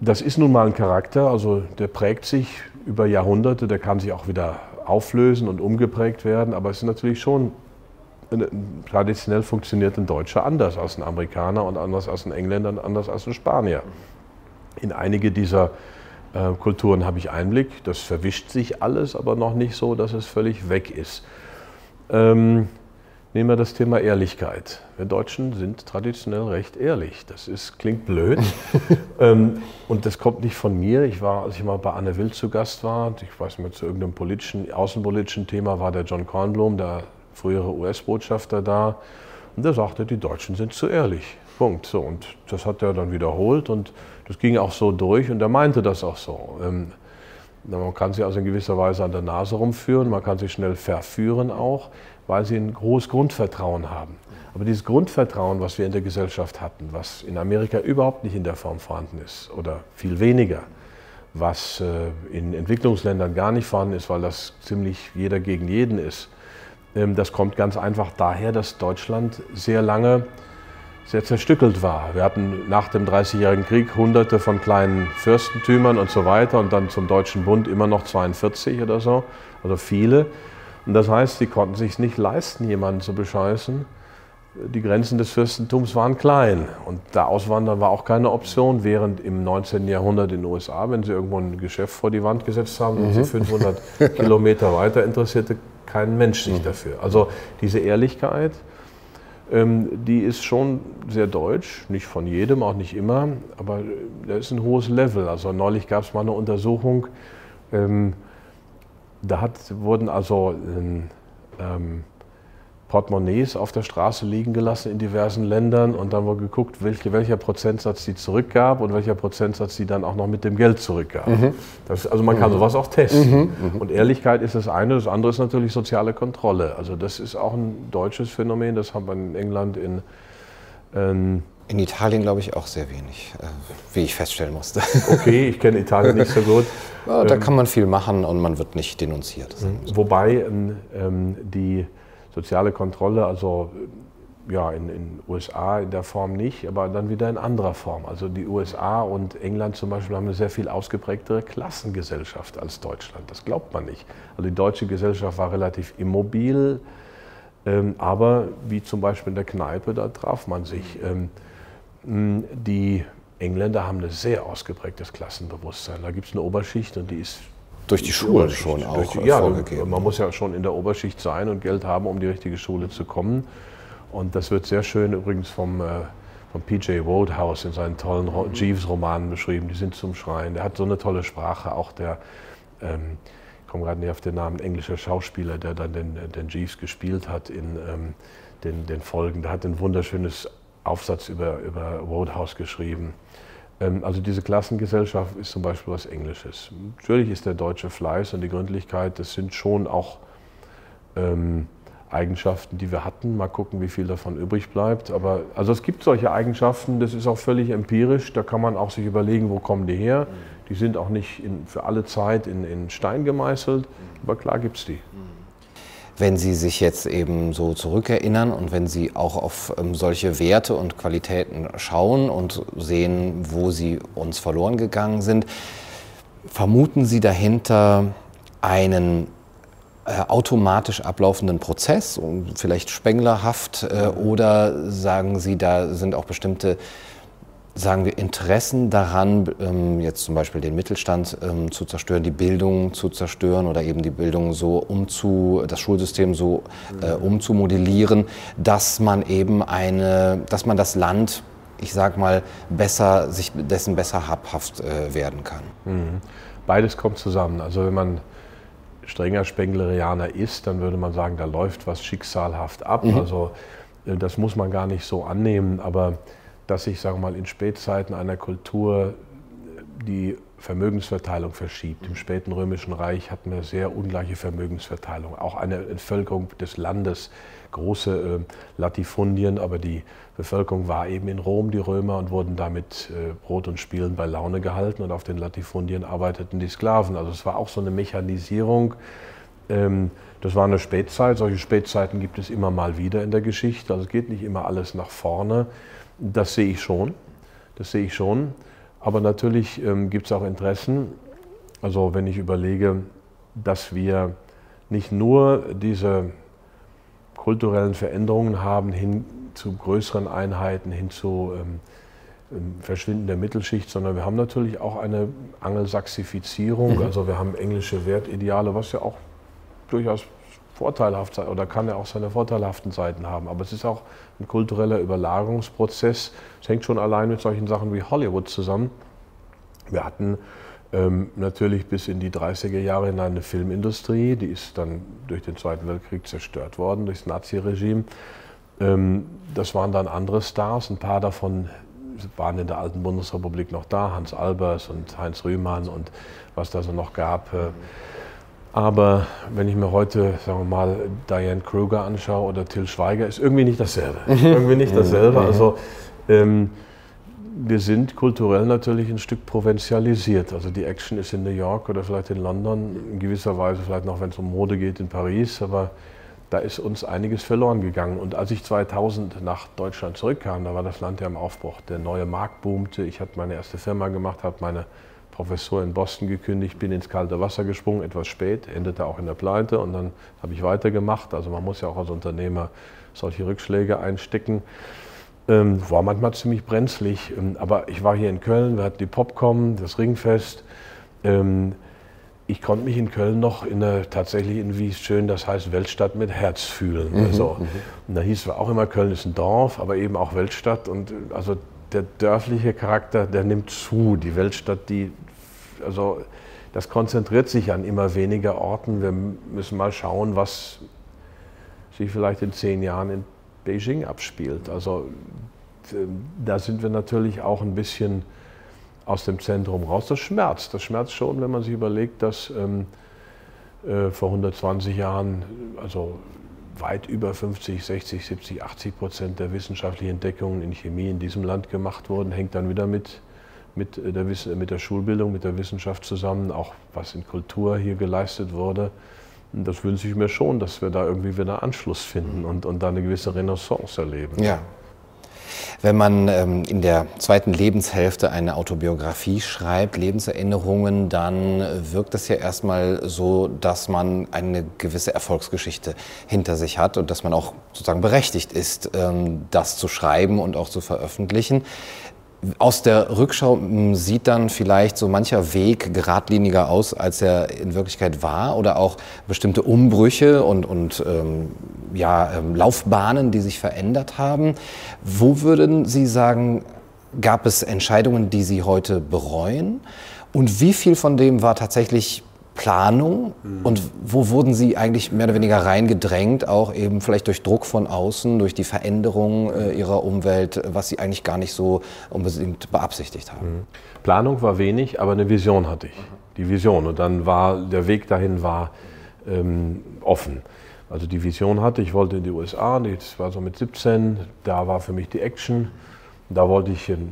das ist nun mal ein Charakter, also der prägt sich über Jahrhunderte, der kann sich auch wieder auflösen und umgeprägt werden, aber es ist natürlich schon traditionell funktioniert ein Deutscher anders als ein Amerikaner und anders als ein Engländer und anders als ein Spanier. In einige dieser äh, Kulturen habe ich Einblick. Das verwischt sich alles, aber noch nicht so, dass es völlig weg ist. Ähm, Nehmen wir das Thema Ehrlichkeit. Wir Deutschen sind traditionell recht ehrlich. Das ist, klingt blöd. <laughs> ähm, und das kommt nicht von mir. Ich war, als ich mal bei Anne Wild zu Gast war, ich weiß nicht mehr, zu irgendeinem politischen, außenpolitischen Thema, war der John Kornblum, der frühere US-Botschafter da. Und der sagte, die Deutschen sind zu ehrlich. Punkt. So, und das hat er dann wiederholt und das ging auch so durch und er meinte das auch so. Ähm, man kann sie also in gewisser Weise an der Nase rumführen, man kann sie schnell verführen auch weil sie ein hohes Grundvertrauen haben. Aber dieses Grundvertrauen, was wir in der Gesellschaft hatten, was in Amerika überhaupt nicht in der Form vorhanden ist oder viel weniger, was äh, in Entwicklungsländern gar nicht vorhanden ist, weil das ziemlich jeder gegen jeden ist, ähm, das kommt ganz einfach daher, dass Deutschland sehr lange sehr zerstückelt war. Wir hatten nach dem Dreißigjährigen Krieg hunderte von kleinen Fürstentümern und so weiter und dann zum Deutschen Bund immer noch 42 oder so, also viele. Und das heißt, sie konnten sich nicht leisten, jemanden zu bescheißen. Die Grenzen des Fürstentums waren klein und da Auswandern war auch keine Option, während im 19. Jahrhundert in den USA, wenn sie irgendwo ein Geschäft vor die Wand gesetzt haben und sie 500 mhm. <laughs> Kilometer weiter interessierte kein Mensch sich mhm. dafür. Also diese Ehrlichkeit, die ist schon sehr deutsch, nicht von jedem, auch nicht immer, aber da ist ein hohes Level. Also neulich gab es mal eine Untersuchung, ähm, da hat, wurden also ähm, Portemonnaies auf der Straße liegen gelassen in diversen Ländern und dann wurde geguckt, welche, welcher Prozentsatz die zurückgab und welcher Prozentsatz die dann auch noch mit dem Geld zurückgab. Mhm. Das, also man kann mhm. sowas auch testen. Mhm. mhm. Und Ehrlichkeit ist das eine, das andere ist natürlich soziale Kontrolle. Also das ist auch ein deutsches Phänomen, das haben wir in England in ähm, in Italien glaube ich auch sehr wenig, äh, wie ich feststellen musste. Okay, ich kenne Italien nicht so gut. <laughs> Da ähm, kann man viel machen und man wird nicht denunziert. Wobei ähm, ähm, die soziale Kontrolle, also ja, in den USA in der Form nicht, aber dann wieder in anderer Form. Also die USA und England zum Beispiel haben eine sehr viel ausgeprägtere Klassengesellschaft als Deutschland. Das glaubt man nicht. Also die deutsche Gesellschaft war relativ immobil, ähm, aber wie zum Beispiel in der Kneipe, da traf man sich. Ähm, die Engländer haben ein sehr ausgeprägtes Klassenbewusstsein. Da gibt es eine Oberschicht und die ist durch die, die Schule schon auch die, ja, vorgegeben. Man muss ja schon in der Oberschicht sein und Geld haben, um die richtige Schule zu kommen. Und das wird sehr schön übrigens vom, äh, vom PJ Wodehouse in seinen tollen Jeeves-Romanen beschrieben. Die sind zum Schreien. Der hat so eine tolle Sprache. Auch der, ähm, ich komme gerade nicht auf den Namen, englischer Schauspieler, der dann den, den Jeeves gespielt hat in ähm, den, den Folgen. Der hat ein wunderschönes Aufsatz über, über Roadhouse geschrieben. Ähm, also diese Klassengesellschaft ist zum Beispiel was Englisches. Natürlich ist der deutsche Fleiß und die Gründlichkeit, das sind schon auch ähm, Eigenschaften, die wir hatten. Mal gucken, wie viel davon übrig bleibt. Aber also es gibt solche Eigenschaften, das ist auch völlig empirisch. Da kann man auch sich überlegen, wo kommen die her. Die sind auch nicht in, für alle Zeit in, in Stein gemeißelt, aber klar gibt es die. Wenn Sie sich jetzt eben so zurückerinnern und wenn Sie auch auf ähm, solche Werte und Qualitäten schauen und sehen, wo sie uns verloren gegangen sind, vermuten Sie dahinter einen äh, automatisch ablaufenden Prozess, vielleicht spenglerhaft, äh, oder sagen Sie, da sind auch bestimmte sagen wir, Interessen daran, ähm, jetzt zum Beispiel den Mittelstand ähm, zu zerstören, die Bildung zu zerstören oder eben die Bildung so umzu, das Schulsystem so äh, umzumodellieren, dass man eben eine, dass man das Land, ich sag mal, besser, sich dessen besser habhaft äh, werden kann. Mhm. Beides kommt zusammen. Also wenn man strenger Spenglerianer ist, dann würde man sagen, da läuft was schicksalhaft ab. Mhm. Also äh, das muss man gar nicht so annehmen, aber dass sich, sagen wir mal, in Spätzeiten einer Kultur die Vermögensverteilung verschiebt. Im späten Römischen Reich hatten wir sehr ungleiche Vermögensverteilung, auch eine Entvölkerung des Landes, große äh, Latifundien, aber die Bevölkerung war eben in Rom, die Römer, und wurden damit äh, Brot und Spielen bei Laune gehalten und auf den Latifundien arbeiteten die Sklaven. Also es war auch so eine Mechanisierung. Ähm, das war eine Spätzeit, solche Spätzeiten gibt es immer mal wieder in der Geschichte, also es geht nicht immer alles nach vorne. Das sehe ich schon. Das sehe ich schon. Aber natürlich ähm, gibt es auch Interessen. Also wenn ich überlege, dass wir nicht nur diese kulturellen Veränderungen haben hin zu größeren Einheiten, hin zu ähm, ähm Verschwinden der Mittelschicht, sondern wir haben natürlich auch eine Angelsachsifizierung. Mhm. Also wir haben englische Wertideale, was ja auch durchaus vorteilhaft sein oder kann ja auch seine vorteilhaften Seiten haben. Aber es ist auch ein kultureller Überlagerungsprozess. Es hängt schon allein mit solchen Sachen wie Hollywood zusammen. Wir hatten ähm, natürlich bis in die 30er Jahre in eine Filmindustrie, die ist dann durch den Zweiten Weltkrieg zerstört worden, durch das Naziregime. Ähm, das waren dann andere Stars, ein paar davon waren in der alten Bundesrepublik noch da, Hans Albers und Heinz Rühmann und was da so noch gab. Äh, aber wenn ich mir heute, sagen wir mal, Diane Kruger anschaue oder Till Schweiger, ist irgendwie nicht dasselbe. <laughs> irgendwie nicht dasselbe. Also ähm, wir sind kulturell natürlich ein Stück provinzialisiert. Also die Action ist in New York oder vielleicht in London, in gewisser Weise vielleicht noch, wenn es um Mode geht, in Paris, aber da ist uns einiges verloren gegangen. Und als ich 2000 nach Deutschland zurückkam, da war das Land ja im Aufbruch. Der neue Markt boomte. Ich hatte meine erste Firma gemacht, habe meine Professor in Boston gekündigt, bin ins kalte Wasser gesprungen, etwas spät, endete auch in der Pleite und dann habe ich weitergemacht. Also man muss ja auch als Unternehmer solche Rückschläge einstecken. Ähm, war manchmal ziemlich brenzlig, ähm, aber ich war hier in Köln, wir hatten die Popcom, das Ringfest. Ähm, ich konnte mich in Köln noch in einer, tatsächlich in, wie es schön das heißt, Weltstadt mit Herz fühlen. Mhm, also. Und da hieß es auch immer, Köln ist ein Dorf, aber eben auch Weltstadt. Und äh, also der dörfliche Charakter, der nimmt zu. Die Weltstadt, die also das konzentriert sich an immer weniger Orten. Wir müssen mal schauen, was sich vielleicht in zehn Jahren in Beijing abspielt. Also da sind wir natürlich auch ein bisschen aus dem Zentrum raus. Das schmerzt. Das schmerzt schon, wenn man sich überlegt, dass ähm, äh, vor 120 Jahren, also weit über 50, 60, 70, 80 Prozent der wissenschaftlichen Entdeckungen in Chemie in diesem Land gemacht wurden, hängt dann wieder mit mit äh, der, mit der Schulbildung, mit der Wissenschaft zusammen, auch was in Kultur hier geleistet wurde. Das wünsche ich mir schon, dass wir da irgendwie wieder Anschluss finden und, und da eine gewisse Renaissance erleben. Ja. Wenn man ähm, in der zweiten Lebenshälfte eine Autobiografie schreibt, Lebenserinnerungen, dann wirkt es ja erstmal so, dass man eine gewisse Erfolgsgeschichte hinter sich hat und dass man auch sozusagen berechtigt ist, ähm, das zu schreiben und auch zu veröffentlichen. Aus der Rückschau hm, sieht dann vielleicht so mancher Weg geradliniger aus, als er in Wirklichkeit war oder auch bestimmte Umbrüche und, und ähm, ja, ähm, Laufbahnen, die sich verändert haben. Wo würden Sie sagen, gab es Entscheidungen, die Sie heute bereuen? Und wie viel von dem war tatsächlich Planung mhm. und wo wurden Sie eigentlich mehr oder weniger reingedrängt, auch eben vielleicht durch Druck von außen, durch die Veränderung äh, Ihrer Umwelt, was Sie eigentlich gar nicht so unbedingt beabsichtigt haben? Mhm. Planung war wenig, aber eine Vision hatte ich. Die Vision und dann war der Weg dahin war ähm, offen. Also die Vision hatte, ich wollte in die USA, das war so mit 17, da war für mich die Action. Da wollte ich ein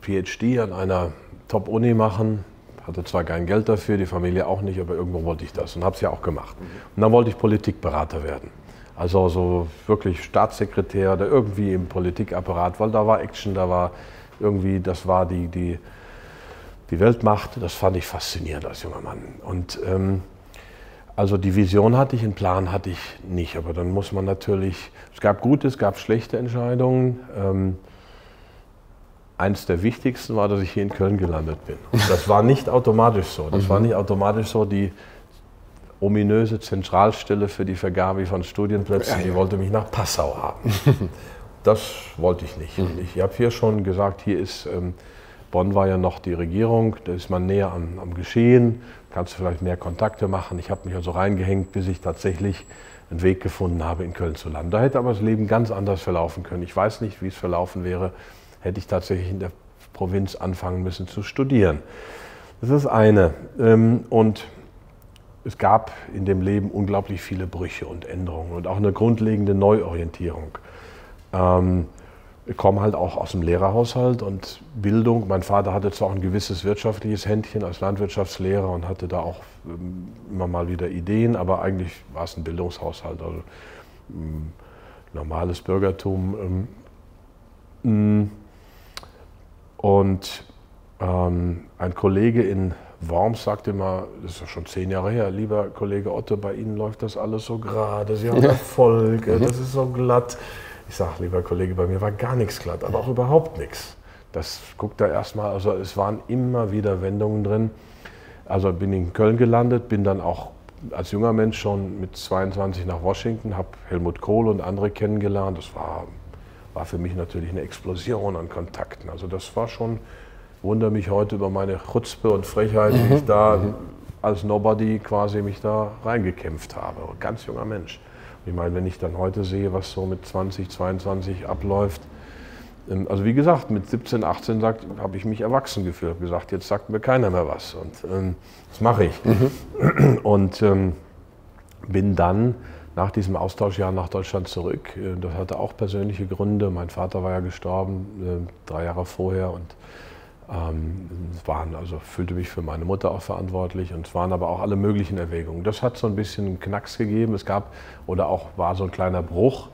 PhD an einer Top-Uni machen, hatte zwar kein Geld dafür, die Familie auch nicht, aber irgendwo wollte ich das und habe es ja auch gemacht. Und dann wollte ich Politikberater werden. Also so wirklich Staatssekretär oder irgendwie im Politikapparat, weil da war Action, da war irgendwie, das war die, die, die Weltmacht, das fand ich faszinierend als junger Mann. Und ähm, also die Vision hatte ich, einen Plan hatte ich nicht, aber dann muss man natürlich, es gab gute, es gab schlechte Entscheidungen. Ähm, eins der wichtigsten war, dass ich hier in Köln gelandet bin. Und das war nicht automatisch so. Das war mhm. nicht automatisch so die ominöse Zentralstelle für die Vergabe von Studienplätzen, die wollte mich nach Passau haben. <laughs> Das wollte ich nicht. Mhm. Ich habe hier schon gesagt, hier ist, ähm, Bonn war ja noch die Regierung, da ist man näher am, am Geschehen, kannst du vielleicht mehr Kontakte machen. Ich habe mich also reingehängt, bis ich tatsächlich einen Weg gefunden habe, in Köln zu landen. Da hätte aber das Leben ganz anders verlaufen können. Ich weiß nicht, wie es verlaufen wäre, hätte ich tatsächlich in der Provinz anfangen müssen zu studieren. Das ist das eine. Ähm, und es gab in dem Leben unglaublich viele Brüche und Änderungen und auch eine grundlegende Neuorientierung. Ähm, ich komme halt auch aus dem Lehrerhaushalt und Bildung. Mein Vater hatte zwar auch ein gewisses wirtschaftliches Händchen als Landwirtschaftslehrer und hatte da auch ähm, immer mal wieder Ideen, aber eigentlich war es ein Bildungshaushalt, also normales Bürgertum. Und ähm, ein Kollege in Worms sagte mal, das ist ja schon zehn Jahre her, lieber Kollege Otto, bei Ihnen läuft das alles so gerade, Sie haben Erfolg, mhm. das ist so glatt. Ich sage, lieber Kollege, bei mir war gar nichts glatt, aber auch überhaupt nichts. Das guckt er erstmal, also es waren immer wieder Wendungen drin. Also bin in Köln gelandet, bin dann auch als junger Mensch schon mit 22 nach Washington, habe Helmut Kohl und andere kennengelernt. Das war, war für mich natürlich eine Explosion an Kontakten. Also das war schon, wundere mich heute über meine Chutzpe und Frechheit, mhm. wie ich da mhm. als Nobody quasi mich da reingekämpft habe. Ganz junger Mensch. Ich meine, wenn ich dann heute sehe, was so mit 20, 22 abläuft, ähm, also wie gesagt, mit 17, 18 habe ich mich erwachsen gefühlt, habe gesagt, jetzt sagt mir keiner mehr was und ähm, das mache ich. Mhm. Und ähm, bin dann nach diesem Austauschjahr nach Deutschland zurück. Äh, das hatte auch persönliche Gründe. Mein Vater war ja gestorben, äh, drei Jahre vorher und ähm, waren, also fühlte mich für meine Mutter auch verantwortlich und es waren aber auch alle möglichen Erwägungen. Das hat so ein bisschen Knacks gegeben. Es gab oder auch war so ein kleiner Bruch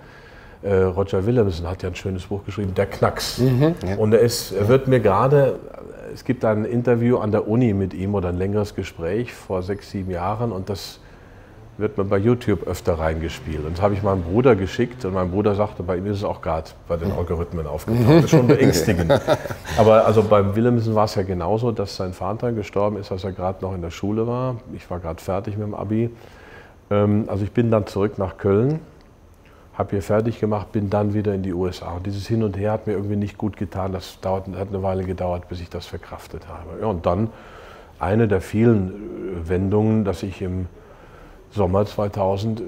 äh, Roger Willemsen hat ja ein schönes Buch geschrieben, Der Knacks. Mhm, ja. Und er, ist, er wird mir gerade, es gibt ein Interview an der Uni mit ihm oder ein längeres Gespräch vor sechs, sieben Jahren und das wird mir bei YouTube öfter reingespielt. Und das habe ich meinem Bruder geschickt und mein Bruder sagte, bei ihm ist es auch gerade bei den Algorithmen aufgetaucht. Das ist schon beängstigend. <laughs> Aber also beim Willemsen war es ja genauso, dass sein Vater gestorben ist, als er gerade noch in der Schule war. Ich war gerade fertig mit dem Abi. Ähm, also ich bin dann zurück nach Köln habe hier fertig gemacht, bin dann wieder in die USA. Und dieses Hin und Her hat mir irgendwie nicht gut getan. Das dauert, hat eine Weile gedauert, bis ich das verkraftet habe. Ja, und dann eine der vielen äh, Wendungen, dass ich im Sommer 2000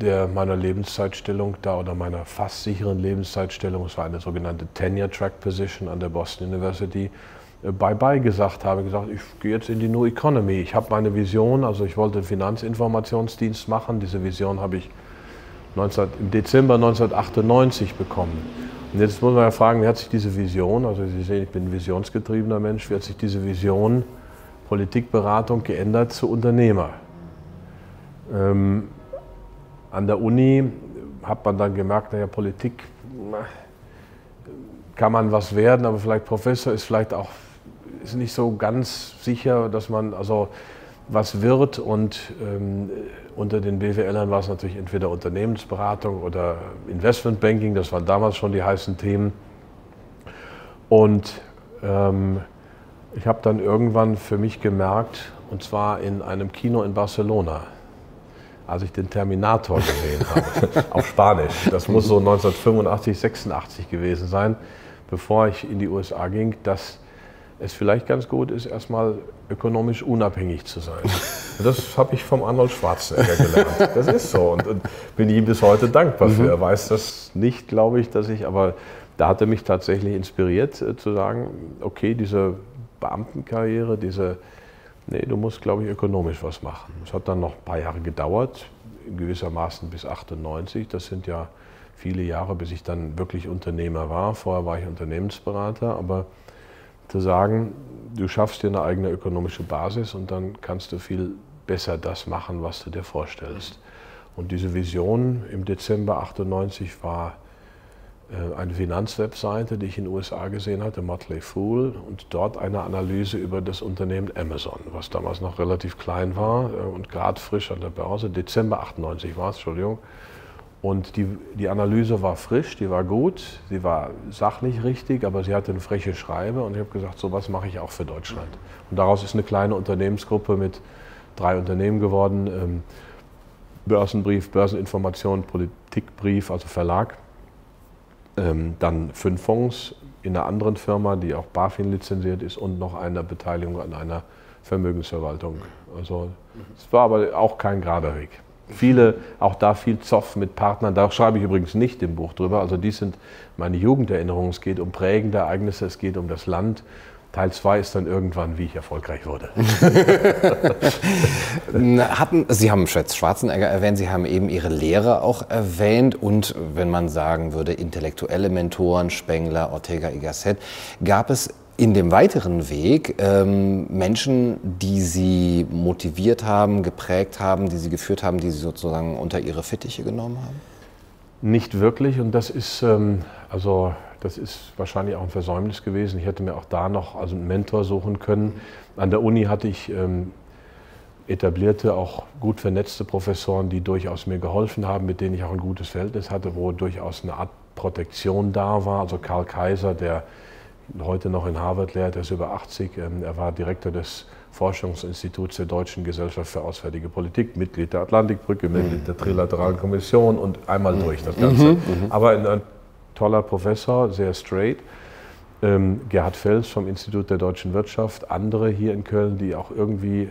der meiner Lebenszeitstellung da oder meiner fast sicheren Lebenszeitstellung, es war eine sogenannte Tenure Track Position an der Boston University, äh, Bye-bye gesagt habe, gesagt, ich gehe jetzt in die New Economy. Ich habe meine Vision, also ich wollte einen Finanzinformationsdienst machen. Diese Vision habe ich 19, im Dezember 1998 bekommen. Und jetzt muss man ja fragen, wie hat sich diese Vision, also Sie sehen, ich bin ein visionsgetriebener Mensch, wie hat sich diese Vision Politikberatung geändert zu Unternehmer? Ähm, an der Uni hat man dann gemerkt, naja, Politik kann man was werden, aber vielleicht Professor ist vielleicht auch ist nicht so ganz sicher, dass man also was wird und ähm, unter den BWLern war es natürlich entweder Unternehmensberatung oder Investmentbanking, das waren damals schon die heißen Themen. Und ähm, ich habe dann irgendwann für mich gemerkt, und zwar in einem Kino in Barcelona, als ich den Terminator gesehen habe, <laughs> auf Spanisch. Das muss so 1985, 86 gewesen sein, bevor ich in die USA ging, dass es vielleicht ganz gut ist, erstmal ökonomisch unabhängig zu sein. <laughs> Das habe ich vom Arnold Schwarzenegger gelernt. Das ist so und, und bin ihm bis heute dankbar für. Mhm. Er weiß das nicht, glaube ich, dass ich, aber da hat er mich tatsächlich inspiriert äh, zu sagen, okay, diese Beamtenkarriere, diese, nee, du musst, glaube ich, ökonomisch was machen. Es hat dann noch ein paar Jahre gedauert, gewissermaßen bis 98. Das sind ja viele Jahre, bis ich dann wirklich Unternehmer war. Vorher war ich Unternehmensberater, aber zu sagen, du schaffst dir eine eigene ökonomische Basis und dann kannst du viel besser das machen, was du dir vorstellst. Und diese Vision im Dezember 98 war eine Finanzwebseite, die ich in den USA gesehen hatte, Motley Fool, und dort eine Analyse über das Unternehmen Amazon, was damals noch relativ klein war äh, und gerade frisch an der Börse. Dezember 98 war es, Entschuldigung. Und die, die Analyse war frisch, die war gut, sie war sachlich richtig, aber sie hatte eine freche Schreibe und ich habe gesagt, so was mache ich auch für Deutschland. Und daraus ist eine kleine Unternehmensgruppe mit drei Unternehmen geworden. Ähm, Börsenbrief, Börseninformation, Politikbrief, also Verlag. Ähm, dann fünf Fonds in einer anderen Firma, die auch BaFin lizenziert ist und noch eine Beteiligung an einer Vermögensverwaltung. Also es war aber auch kein gerader Weg. Viele, auch da viel Zoff mit Partnern, da schreibe ich übrigens nicht im Buch drüber. Also dies sind meine Jugenderinnerungen. Es geht um prägende Ereignisse, es geht um das Land. Teil 2 ist dann irgendwann, wie ich erfolgreich wurde. <laughs> Hatten, Sie haben Schwetz Schwarzenegger erwähnt, Sie haben eben Ihre Lehre auch erwähnt und wenn man sagen würde, intellektuelle Mentoren, Spengler, Ortega y Gasset, gab es in dem weiteren Weg ähm, Menschen, die Sie motiviert haben, geprägt haben, die Sie geführt haben, die Sie sozusagen unter Ihre Fittiche genommen haben? Nicht wirklich und das ist, ähm, also, das ist wahrscheinlich auch ein Versäumnis gewesen. Ich hätte mir auch da noch also einen Mentor suchen können. An der Uni hatte ich ähm, etablierte, auch gut vernetzte Professoren, die durchaus mir geholfen haben, mit denen ich auch ein gutes Verhältnis hatte, wo durchaus eine Art Protektion da war. Also Karl Kaiser, der heute noch in Harvard lehrt, er ist über 80. Ähm, er war Direktor des Forschungsinstituts der Deutschen Gesellschaft für Auswärtige Politik, Mitglied der Atlantikbrücke, Mitglied der Trilateralen Kommission und einmal durch das Ganze. Mhm, mhm. Aber ein toller Professor, sehr straight. Ähm, Gerhard Fels vom Institut der deutschen Wirtschaft, andere hier in Köln, die auch irgendwie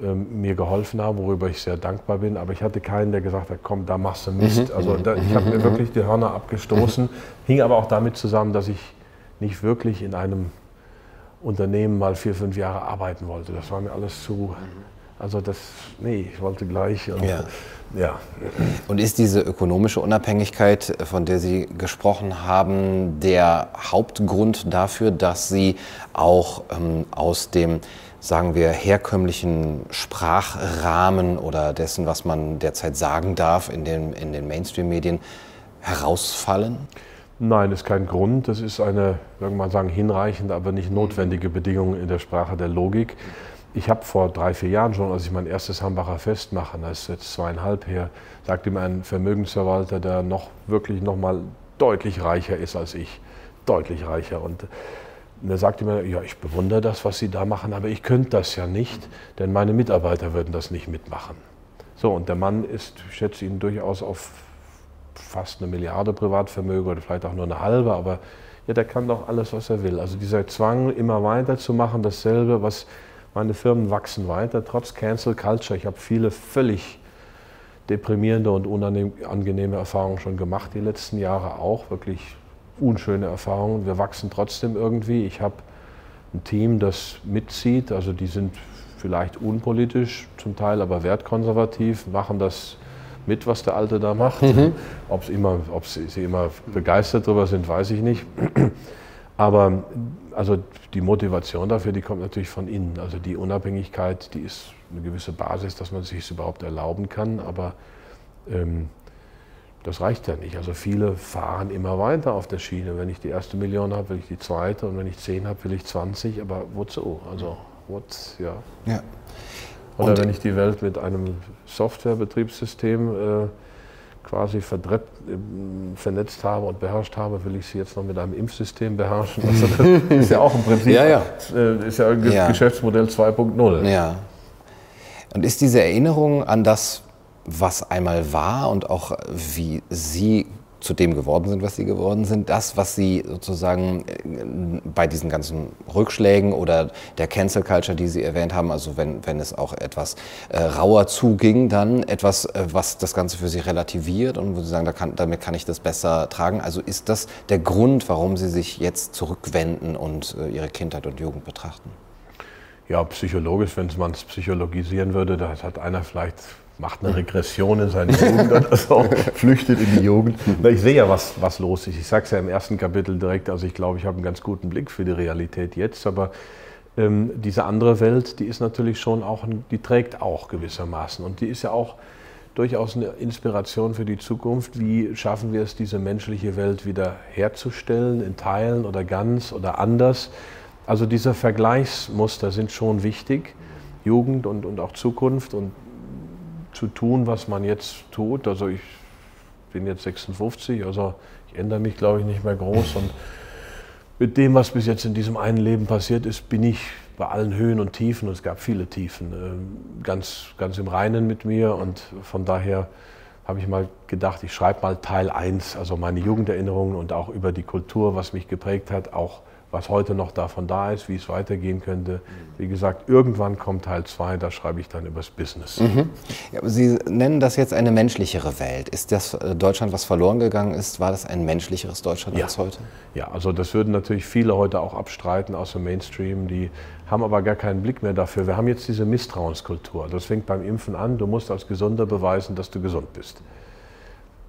ähm, mir geholfen haben, worüber ich sehr dankbar bin. Aber ich hatte keinen, der gesagt hat, komm, da machst du Mist. Mhm. Also da, ich habe mir wirklich die Hörner abgestoßen. <laughs> Hing aber auch damit zusammen, dass ich nicht wirklich in einem Unternehmen mal vier, fünf Jahre arbeiten wollte. Das war mir alles zu. Also das, nee, ich wollte gleich. Und, ja. ja. Und ist diese ökonomische Unabhängigkeit, von der Sie gesprochen haben, der Hauptgrund dafür, dass Sie auch ähm, aus dem sagen wir, herkömmlichen Sprachrahmen oder dessen, was man derzeit sagen darf in den, in den Mainstream-Medien, herausfallen? Nein, ist kein Grund. Das ist eine, wir mal sagen, hinreichende, aber nicht notwendige Bedingung in der Sprache der Logik. Ich habe vor drei, vier Jahren schon, als ich mein erstes Hambacher Fest mache, das ist jetzt zweieinhalb her, sagte mir ein Vermögensverwalter, der noch wirklich noch mal deutlich reicher ist als ich, deutlich reicher. Und er sagte mir, ja, ich bewundere das, was Sie da machen, aber ich könnte das ja nicht, denn meine Mitarbeiter würden das nicht mitmachen. So, und der Mann ist, ich schätze ihn durchaus auf fast eine Milliarde Privatvermögen oder vielleicht auch nur eine halbe, aber ja, der kann doch alles, was er will. Also dieser Zwang, immer weiterzumachen, dasselbe, was meine Firmen wachsen weiter, trotz Cancel Culture. Ich habe viele völlig deprimierende und unangenehme Erfahrungen schon gemacht, die letzten Jahre auch, wirklich unschöne Erfahrungen. Wir wachsen trotzdem irgendwie. Ich habe ein Team, das mitzieht. Also die sind vielleicht unpolitisch zum Teil, aber wertkonservativ, machen das mit, was der Alte da macht. Mhm. Ob, sie immer begeistert darüber sind, weiß ich nicht. Aber also die Motivation dafür, die kommt natürlich von innen. Also die Unabhängigkeit, die ist eine gewisse Basis, dass man sich es überhaupt erlauben kann. Aber ähm, das reicht ja nicht. Also viele fahren immer weiter auf der Schiene. Wenn ich die erste Million habe, will ich die zweite und wenn ich zehn habe, will ich 20. Aber wozu? Also, what, ja. ja. Oder und wenn ich die Welt mit einem Softwarebetriebssystem äh, quasi verdreht, äh, vernetzt habe und beherrscht habe, will ich sie jetzt noch mit einem Impfsystem beherrschen. Also das <laughs> ist ja auch im Prinzip ja, ja. Äh, ist ja ein ja. Geschäftsmodell 2.0. Ja. Und ist diese Erinnerung an das, was einmal war und auch wie Sie zu dem geworden sind, was Sie geworden sind, das, was Sie sozusagen äh, bei diesen ganzen Rückschlägen oder der Cancel Culture, die Sie erwähnt haben, also wenn, wenn es auch etwas äh, rauer zuging, dann etwas, äh, was das Ganze für Sie relativiert und wo Sie sagen, da kann, damit kann ich das besser tragen. Also ist das der Grund, warum Sie sich jetzt zurückwenden und äh, Ihre Kindheit und Jugend betrachten? Ja, psychologisch, wenn man es psychologisieren würde, da hat einer vielleicht macht eine Regression in seine Jugend oder so, <laughs> flüchtet in die Jugend. Ich sehe ja, was, was los ist. Ich sage es ja im ersten Kapitel direkt, also ich glaube, ich habe einen ganz guten Blick für die Realität jetzt, aber ähm, diese andere Welt, die ist natürlich schon auch, die trägt auch gewissermaßen und die ist ja auch durchaus eine Inspiration für die Zukunft. Wie schaffen wir es, diese menschliche Welt wieder herzustellen, in Teilen oder ganz oder anders? Also diese Vergleichsmuster sind schon wichtig, Jugend und, und auch Zukunft und zu tun, was man jetzt tut. Also ich bin jetzt 56, also ich ändere mich, glaube ich, nicht mehr groß. Und mit dem, was bis jetzt in diesem einen Leben passiert ist, bin ich bei allen Höhen und Tiefen, und es gab viele Tiefen, äh, ganz, ganz im Reinen mit mir. Und von daher habe ich mal gedacht, ich schreibe mal Teil 1, also meine Jugenderinnerungen und auch über die Kultur, was mich geprägt hat, auch was heute noch davon da ist, wie es weitergehen könnte. Wie gesagt, irgendwann kommt Teil 2, da schreibe ich dann übers Business. Mhm. Ja, Sie nennen das jetzt eine menschlichere Welt. Ist das äh, Deutschland, was verloren gegangen ist, war das ein menschlicheres Deutschland ja. als heute? Ja, also das würden natürlich viele heute auch abstreiten aus dem Mainstream, die haben aber gar keinen Blick mehr dafür. Wir haben jetzt diese Misstrauenskultur. Das fängt beim Impfen an, du musst als Gesunder beweisen, dass du gesund bist.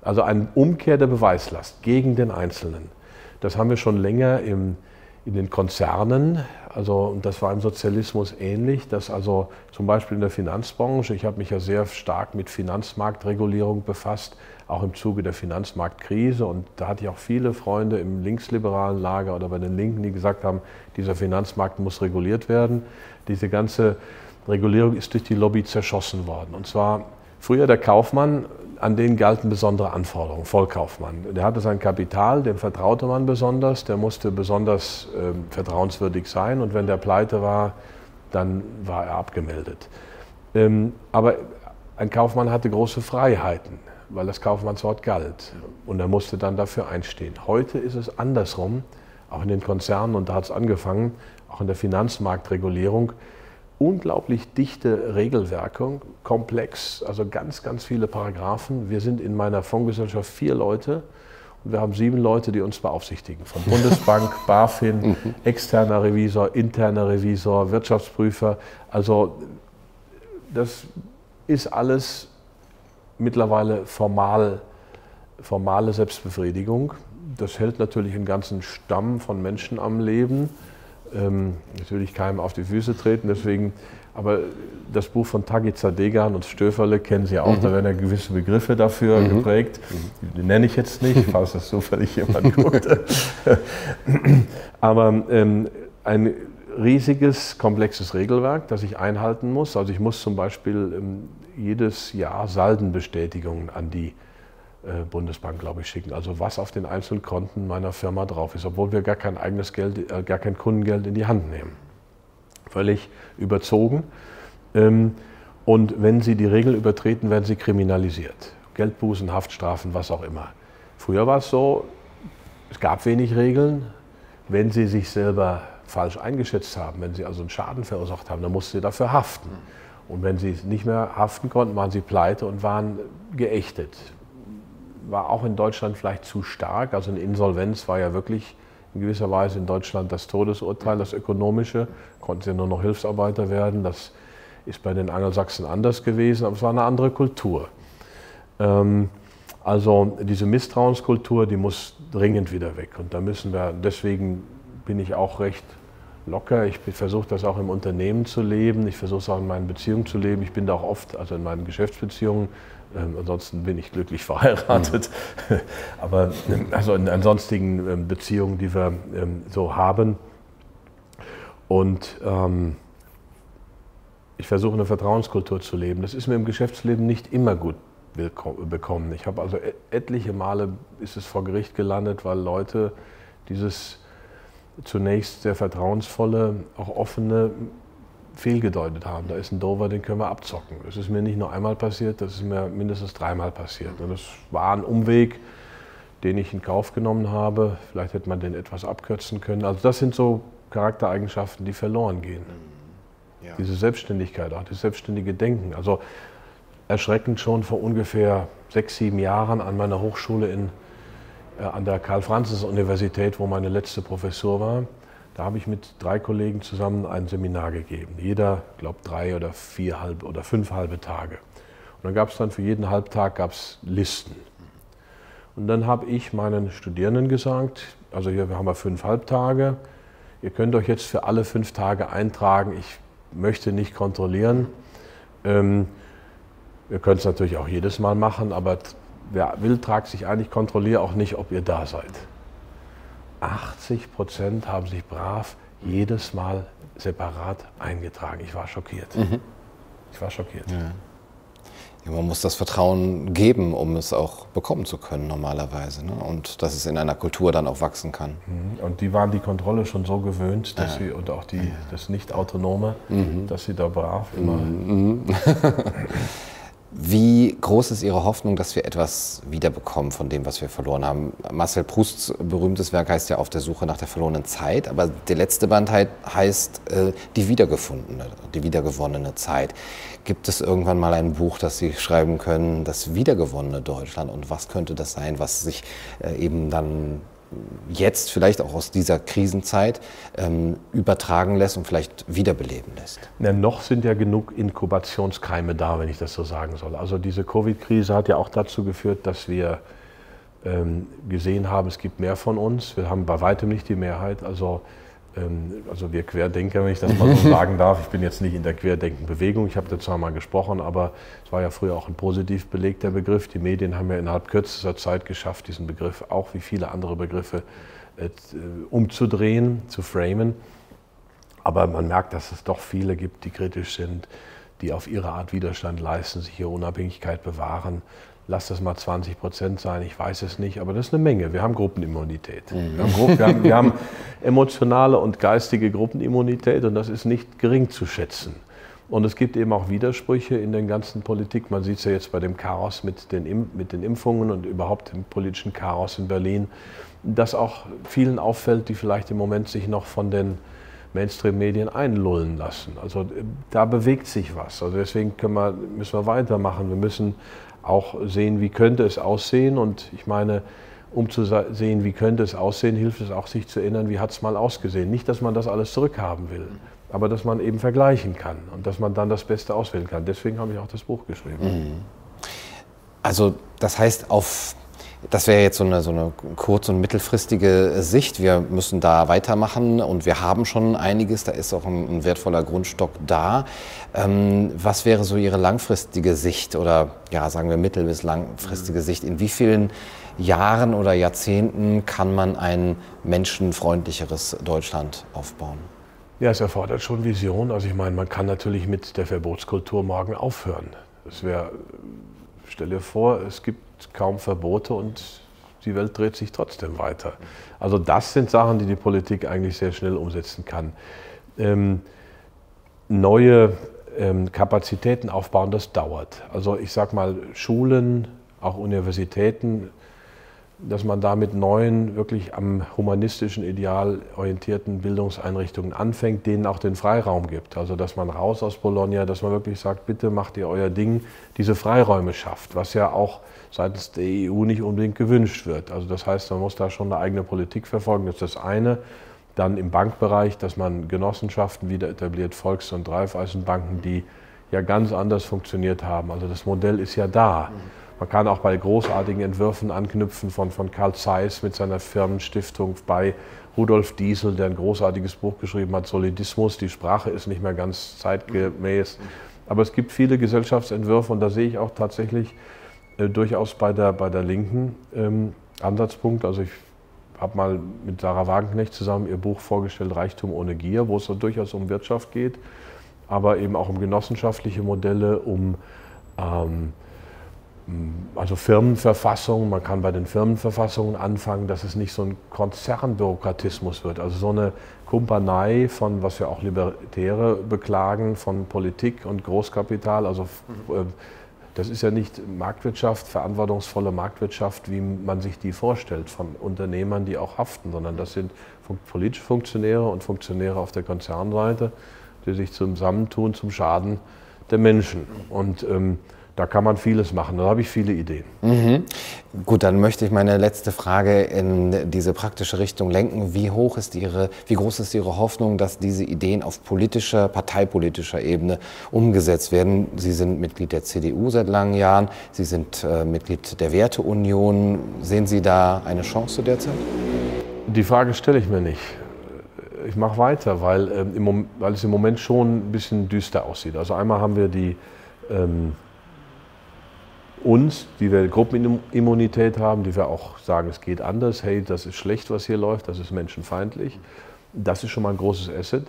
Also eine Umkehr der Beweislast gegen den Einzelnen. Das haben wir schon länger im in den Konzernen. Also, das war im Sozialismus ähnlich, dass also zum Beispiel in der Finanzbranche, ich habe mich ja sehr stark mit Finanzmarktregulierung befasst, auch im Zuge der Finanzmarktkrise. Und da hatte ich auch viele Freunde im linksliberalen Lager oder bei den Linken, die gesagt haben, dieser Finanzmarkt muss reguliert werden. Diese ganze Regulierung ist durch die Lobby zerschossen worden. Und zwar früher der Kaufmann an den galten besondere Anforderungen, Vollkaufmann. Der hatte sein Kapital, dem vertraute man besonders, der musste besonders äh, vertrauenswürdig sein und wenn der pleite war, dann war er abgemeldet. Ähm, aber ein Kaufmann hatte große Freiheiten, weil das Kaufmannswort galt und er musste dann dafür einstehen. Heute ist es andersrum, auch in den Konzernen, und da hat es angefangen, auch in der Finanzmarktregulierung, unglaublich dichte Regelwerke, komplex, also ganz, ganz viele Paragraphen. Wir sind in meiner Fondsgesellschaft vier Leute und wir haben sieben Leute, die uns beaufsichtigen. Von <laughs> Bundesbank, BaFin, mhm. externer Revisor, interner Revisor, Wirtschaftsprüfer. Also das ist alles mittlerweile formal, formale Selbstbefriedigung. Das hält natürlich einen ganzen Stamm von Menschen am Leben. Ähm, natürlich keinem auf die Füße treten, deswegen, aber das Buch von Tagica Degan und Stöferle kennen Sie auch, mhm. da werden ja gewisse Begriffe dafür mhm. geprägt. Die nenne ich jetzt nicht, <laughs> falls das zufällig jemand guckt. aber ähm, ein riesiges, komplexes Regelwerk, das ich einhalten muss. Also ich muss zum Beispiel ähm, jedes Jahr Saldenbestätigungen an die Bundesbank, glaube ich, schicken. Also was auf den einzelnen Konten meiner Firma drauf ist, obwohl wir gar kein eigenes Geld, äh, gar kein Kundengeld in die Hand nehmen. Völlig überzogen. Ähm, und wenn Sie die Regeln übertreten, werden Sie kriminalisiert. Geldbußen, Haftstrafen, was auch immer. Früher war es so, es gab wenig Regeln. Wenn Sie sich selber falsch eingeschätzt haben, wenn Sie also einen Schaden verursacht haben, dann mussten Sie dafür haften. Und wenn Sie nicht mehr haften konnten, waren Sie pleite und waren geächtet war auch in Deutschland vielleicht zu stark. Also eine Insolvenz war ja wirklich in gewisser Weise in Deutschland das Todesurteil, das ökonomische. Konnten sie nur noch Hilfsarbeiter werden. Das ist bei den Angelsachsen anders gewesen, aber es war eine andere Kultur. Ähm, also diese Misstrauenskultur, die muss dringend wieder weg. Und da müssen wir, deswegen bin ich auch recht locker. Ich versuche das auch im Unternehmen zu leben. Ich versuche es auch in meinen Beziehungen zu leben. Ich bin da auch oft, also in meinen Geschäftsbeziehungen, ähm, ansonsten bin ich glücklich <laughs> verheiratet. Mhm. Aber ähm, also in, in sonstigen ähm, Beziehungen, die wir ähm, so haben. Und ähm, ich versuche eine Vertrauenskultur zu leben. Das ist mir im Geschäftsleben nicht immer gut bekommen. Ich habe also etliche Male ist es vor Gericht gelandet, weil Leute dieses zunächst sehr vertrauensvolle, auch offene fehlgedeutet haben. Da ist ein Dover, den können wir abzocken. Das ist mir nicht nur einmal passiert, das ist mir mindestens dreimal passiert. Und das war ein Umweg, den ich in Kauf genommen habe. Vielleicht hätte man den etwas abkürzen können. Also das sind so Charaktereigenschaften, die verloren gehen. Mhm. Ja. Diese Selbstständigkeit, auch das selbstständige Denken. Also erschreckend schon vor ungefähr sechs, sieben Jahren an meiner Hochschule in, äh, an der Karl-Franzens-Universität, wo meine letzte Professur war da habe ich mit drei Kollegen zusammen ein Seminar gegeben. Jeder, glaube drei oder vier halbe oder fünf halbe Tage. Und dann gab es dann für jeden Halbtag gab's Listen. Und dann habe ich meinen Studierenden gesagt, also hier haben wir fünf Halbtage, ihr könnt euch jetzt für alle fünf Tage eintragen. Ich möchte nicht kontrollieren. Ähm, ihr könnt es natürlich auch jedes Mal machen, aber wer will, tragt sich ein. Ich kontrolliere auch nicht, ob ihr da seid. 80 Prozent haben sich brav jedes Mal separat eingetragen. Ich war schockiert. Mhm. Ich war schockiert. Ja. Ja, man muss das Vertrauen geben, um es auch bekommen zu können normalerweise. Ne? Und dass es in einer Kultur dann auch wachsen kann. Mhm. Und die waren die Kontrolle schon so gewöhnt, dass ja. sie, und auch die, das Nicht-Autonome, mhm. dass sie da brav immer. Mhm. <laughs> Wie groß ist Ihre Hoffnung, dass wir etwas wiederbekommen von dem, was wir verloren haben? Marcel Prousts berühmtes Werk heißt ja Auf der Suche nach der verlorenen Zeit, aber der letzte Band heißt äh, Die wiedergefundene, die wiedergewonnene Zeit. Gibt es irgendwann mal ein Buch, das Sie schreiben können, das wiedergewonnene Deutschland? Und was könnte das sein, was sich äh, eben dann jetzt vielleicht auch aus dieser Krisenzeit ähm, übertragen lässt und vielleicht wiederbeleben lässt? Ja, noch sind ja genug Inkubationskeime da, wenn ich das so sagen soll. Also diese Covid-Krise hat ja auch dazu geführt, dass wir ähm, gesehen haben, es gibt mehr von uns. Wir haben bei weitem nicht die Mehrheit. Also also wir Querdenker, wenn ich das mal so <laughs> sagen darf, ich bin jetzt nicht in der Querdenkenbewegung, ich habe dazu einmal gesprochen, aber es war ja früher auch ein positiv belegter Begriff. Die Medien haben ja innerhalb kürzester Zeit geschafft, diesen Begriff auch wie viele andere Begriffe äh, umzudrehen, zu framen. Aber man merkt, dass es doch viele gibt, die kritisch sind, die auf ihre Art Widerstand leisten, sich ihre Unabhängigkeit bewahren. Lass das mal 20 Prozent sein, ich weiß es nicht, aber das ist eine Menge. Wir haben Gruppenimmunität. Mhm. Wir, haben, wir, haben, wir haben emotionale und geistige Gruppenimmunität und das ist nicht gering zu schätzen. Und es gibt eben auch Widersprüche in der ganzen Politik. Man sieht es ja jetzt bei dem Chaos mit den, mit den Impfungen und überhaupt dem politischen Chaos in Berlin, dass auch vielen auffällt, die vielleicht im Moment sich noch von den Mainstream-Medien einlullen lassen. Also äh, da bewegt sich was. Also deswegen wir, müssen wir weitermachen. Wir müssen auch sehen, wie könnte es aussehen. Und ich meine, um zu sehen, wie könnte es aussehen, hilft es auch, sich zu erinnern, wie hat es mal ausgesehen. Nicht, dass man das alles zurückhaben will aber dass man eben vergleichen kann und dass man dann das Beste auswählen kann. Deswegen habe ich auch das Buch geschrieben. Mhm. Also das heißt, auf, das wäre jetzt so eine, so eine kurz- und mittelfristige Sicht. Wir müssen da weitermachen und wir haben schon einiges, da ist auch ein, ein wertvoller Grundstock da. Ähm, was wäre so Ihre langfristige Sicht oder ja, sagen wir mittel- bis langfristige mhm. Sicht? In wie vielen Jahren oder Jahrzehnten kann man ein menschenfreundlicheres Deutschland aufbauen? Ja, es erfordert schon Vision. Also ich meine, man kann natürlich mit der Verbotskultur morgen aufhören. Es wäre, stell dir vor, es gibt kaum Verbote und die Welt dreht sich trotzdem weiter. Also das sind Sachen, die die Politik eigentlich sehr schnell umsetzen kann. Ähm, neue ähm, Kapazitäten aufbauen, das dauert. Also ich sage mal, Schulen, auch Universitäten dass man da mit neuen, wirklich am humanistischen Ideal orientierten Bildungseinrichtungen anfängt, denen auch den Freiraum gibt. Also dass man raus aus Bologna, dass man wirklich sagt, bitte macht ihr euer Ding, diese Freiräume schafft, was ja auch seitens der EU nicht unbedingt gewünscht wird. Also das heißt, man muss da schon eine eigene Politik verfolgen, das ist das eine. Dann im Bankbereich, dass man Genossenschaften wieder etabliert, Volks- und Raiffeisenbanken, die ja ganz anders funktioniert haben. Also das Modell ist ja da. Mhm. Man kann auch bei großartigen Entwürfen anknüpfen von, von Karl Zeiss mit seiner Firmenstiftung, bei Rudolf Diesel, der ein großartiges Buch geschrieben hat, Solidismus. Die Sprache ist nicht mehr ganz zeitgemäß. Aber es gibt viele Gesellschaftsentwürfe und da sehe ich auch tatsächlich äh, durchaus bei der, bei der Linken ähm, Ansatzpunkt. Also ich habe mal mit Sarah Wagenknecht zusammen ihr Buch vorgestellt, Reichtum ohne Gier, wo es so durchaus um Wirtschaft geht, aber eben auch um genossenschaftliche Modelle, um ähm, also Firmenverfassung, man kann bei den Firmenverfassungen anfangen, dass es nicht so ein Konzernbürokratismus wird, also so eine Kumpanei von, was ja auch Libertäre beklagen, von Politik und Großkapital, also mhm. das ist ja nicht Marktwirtschaft, verantwortungsvolle Marktwirtschaft, wie man sich die vorstellt, von Unternehmern, die auch haften, sondern das sind politische Funktionäre und Funktionäre auf der Konzernseite, die sich zusammentun zum Schaden der Menschen. Und ähm, da kann man vieles machen. Da habe ich viele Ideen. Mhm. Gut, dann möchte ich meine letzte Frage in diese praktische Richtung lenken. Wie hoch ist Ihre, wie groß ist Ihre Hoffnung, dass diese Ideen auf politischer, parteipolitischer Ebene umgesetzt werden? Sie sind Mitglied der CDU seit langen Jahren. Sie sind äh, Mitglied der Werteunion. Sehen Sie da eine Chance derzeit? Die Frage stelle ich mir nicht. Ich mache weiter, weil, ähm, im, weil es im Moment schon ein bisschen düster aussieht. Also einmal haben wir die ähm, uns, die wir Gruppenimmunität haben, die wir auch sagen, es geht anders, hey, das ist schlecht, was hier läuft, das ist menschenfeindlich. Das ist schon mal ein großes Asset.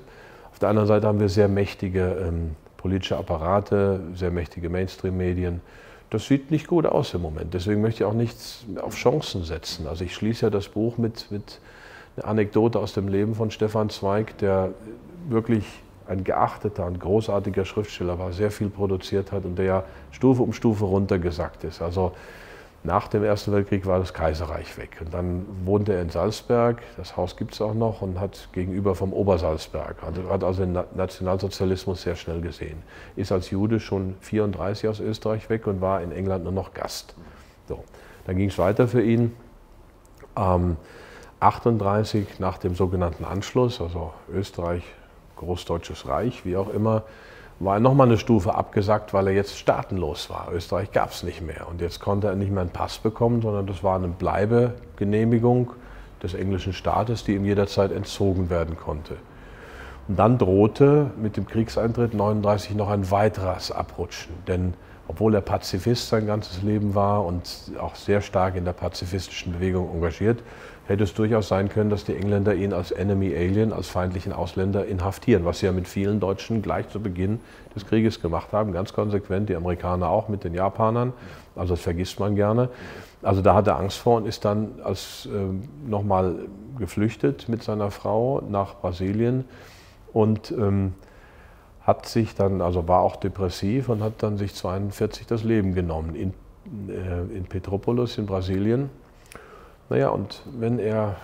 Auf der anderen Seite haben wir sehr mächtige ähm, politische Apparate, sehr mächtige Mainstream-Medien. Das sieht nicht gut aus im Moment. Deswegen möchte ich auch nichts auf Chancen setzen. Also ich schließe ja das Buch mit, mit einer Anekdote aus dem Leben von Stefan Zweig, der wirklich ein geachteter und großartiger Schriftsteller war, sehr viel produziert hat und der ja Stufe um Stufe runtergesackt ist. Also nach dem Ersten Weltkrieg war das Kaiserreich weg. Und dann wohnte er in Salzberg, das Haus gibt es auch noch, und hat gegenüber vom Obersalzberg, hat also den Nationalsozialismus sehr schnell gesehen. Ist als Jude schon 34 aus Österreich weg und war in England nur noch Gast. So. Dann ging es weiter für ihn. Ähm, 38 nach dem sogenannten Anschluss, also Österreich Großdeutsches Reich, wie auch immer, war er nochmal eine Stufe abgesackt, weil er jetzt staatenlos war. Österreich gab es nicht mehr. Und jetzt konnte er nicht mehr einen Pass bekommen, sondern das war eine Bleibegenehmigung des englischen Staates, die ihm jederzeit entzogen werden konnte. Und dann drohte mit dem Kriegseintritt 1939 noch ein weiteres Abrutschen. Denn obwohl er Pazifist sein ganzes Leben war und auch sehr stark in der pazifistischen Bewegung engagiert, hätte es durchaus sein können, dass die Engländer ihn als Enemy Alien, als feindlichen Ausländer inhaftieren, was sie ja mit vielen Deutschen gleich zu Beginn des Krieges gemacht haben, ganz konsequent, die Amerikaner auch mit den Japanern, also das vergisst man gerne. Also da hat er Angst vor und ist dann als äh, nochmal geflüchtet mit seiner Frau nach Brasilien und ähm, hat sich dann, also war auch depressiv und hat dann sich 42 das Leben genommen in, äh, in Petropolis in Brasilien. Naja, und wenn er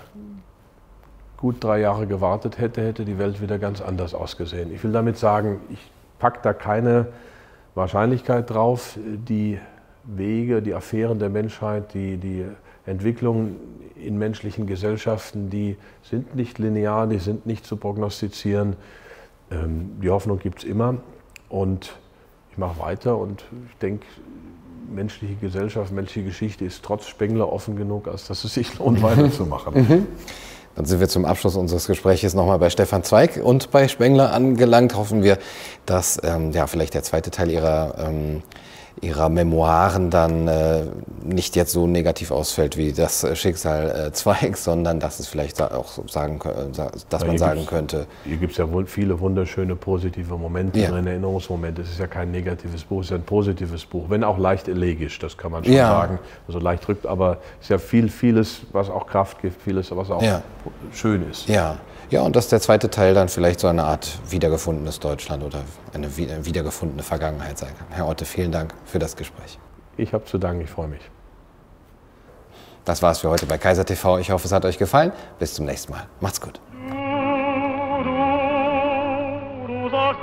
gut drei Jahre gewartet hätte, hätte die Welt wieder ganz anders ausgesehen. Ich will damit sagen, ich packe da keine Wahrscheinlichkeit drauf. Die Wege, die Affären der Menschheit, die, die Entwicklungen in menschlichen Gesellschaften, die sind nicht linear, die sind nicht zu prognostizieren. Ähm, die Hoffnung gibt es immer und ich mache weiter und ich denke, menschliche Gesellschaft, menschliche Geschichte ist trotz Spengler offen genug, als dass es sich lohnt, weiterzumachen. Mhm. Dann sind wir zum Abschluss unseres Gesprächs nochmal bei Stefan Zweig und bei Spengler angelangt. Hoffen wir, dass ähm, ja, vielleicht der zweite Teil Ihrer ähm, ihrer Memoiren dann äh, nicht jetzt so negativ ausfällt wie das Schicksal äh, <laughs> Zweigs, sondern dass es vielleicht auch sagen, dass ja, man sagen könnte. Hier gibt es ja wohl viele wunderschöne positive Momente ja. drin, Erinnerungsmomente. Es ist ja kein negatives Buch, es ist ja ein positives Buch, wenn auch leicht elegisch, das kann man schon ja. sagen. Also leicht drückt, aber es ist ja viel, vieles, was auch Kraft gibt, vieles, was auch schön ist. Ja. Ja, und dass der zweite Teil dann vielleicht so eine Art wiedergefundenes Deutschland oder eine wiedergefundene Vergangenheit sein kann. Herr Otte, vielen Dank für das Gespräch. Ich habe zu danken, ich freue mich. Das war's für heute bei Kaiser TV. Ich hoffe, es hat euch gefallen. Bis zum nächsten Mal. Macht's gut. Du, du, du sollst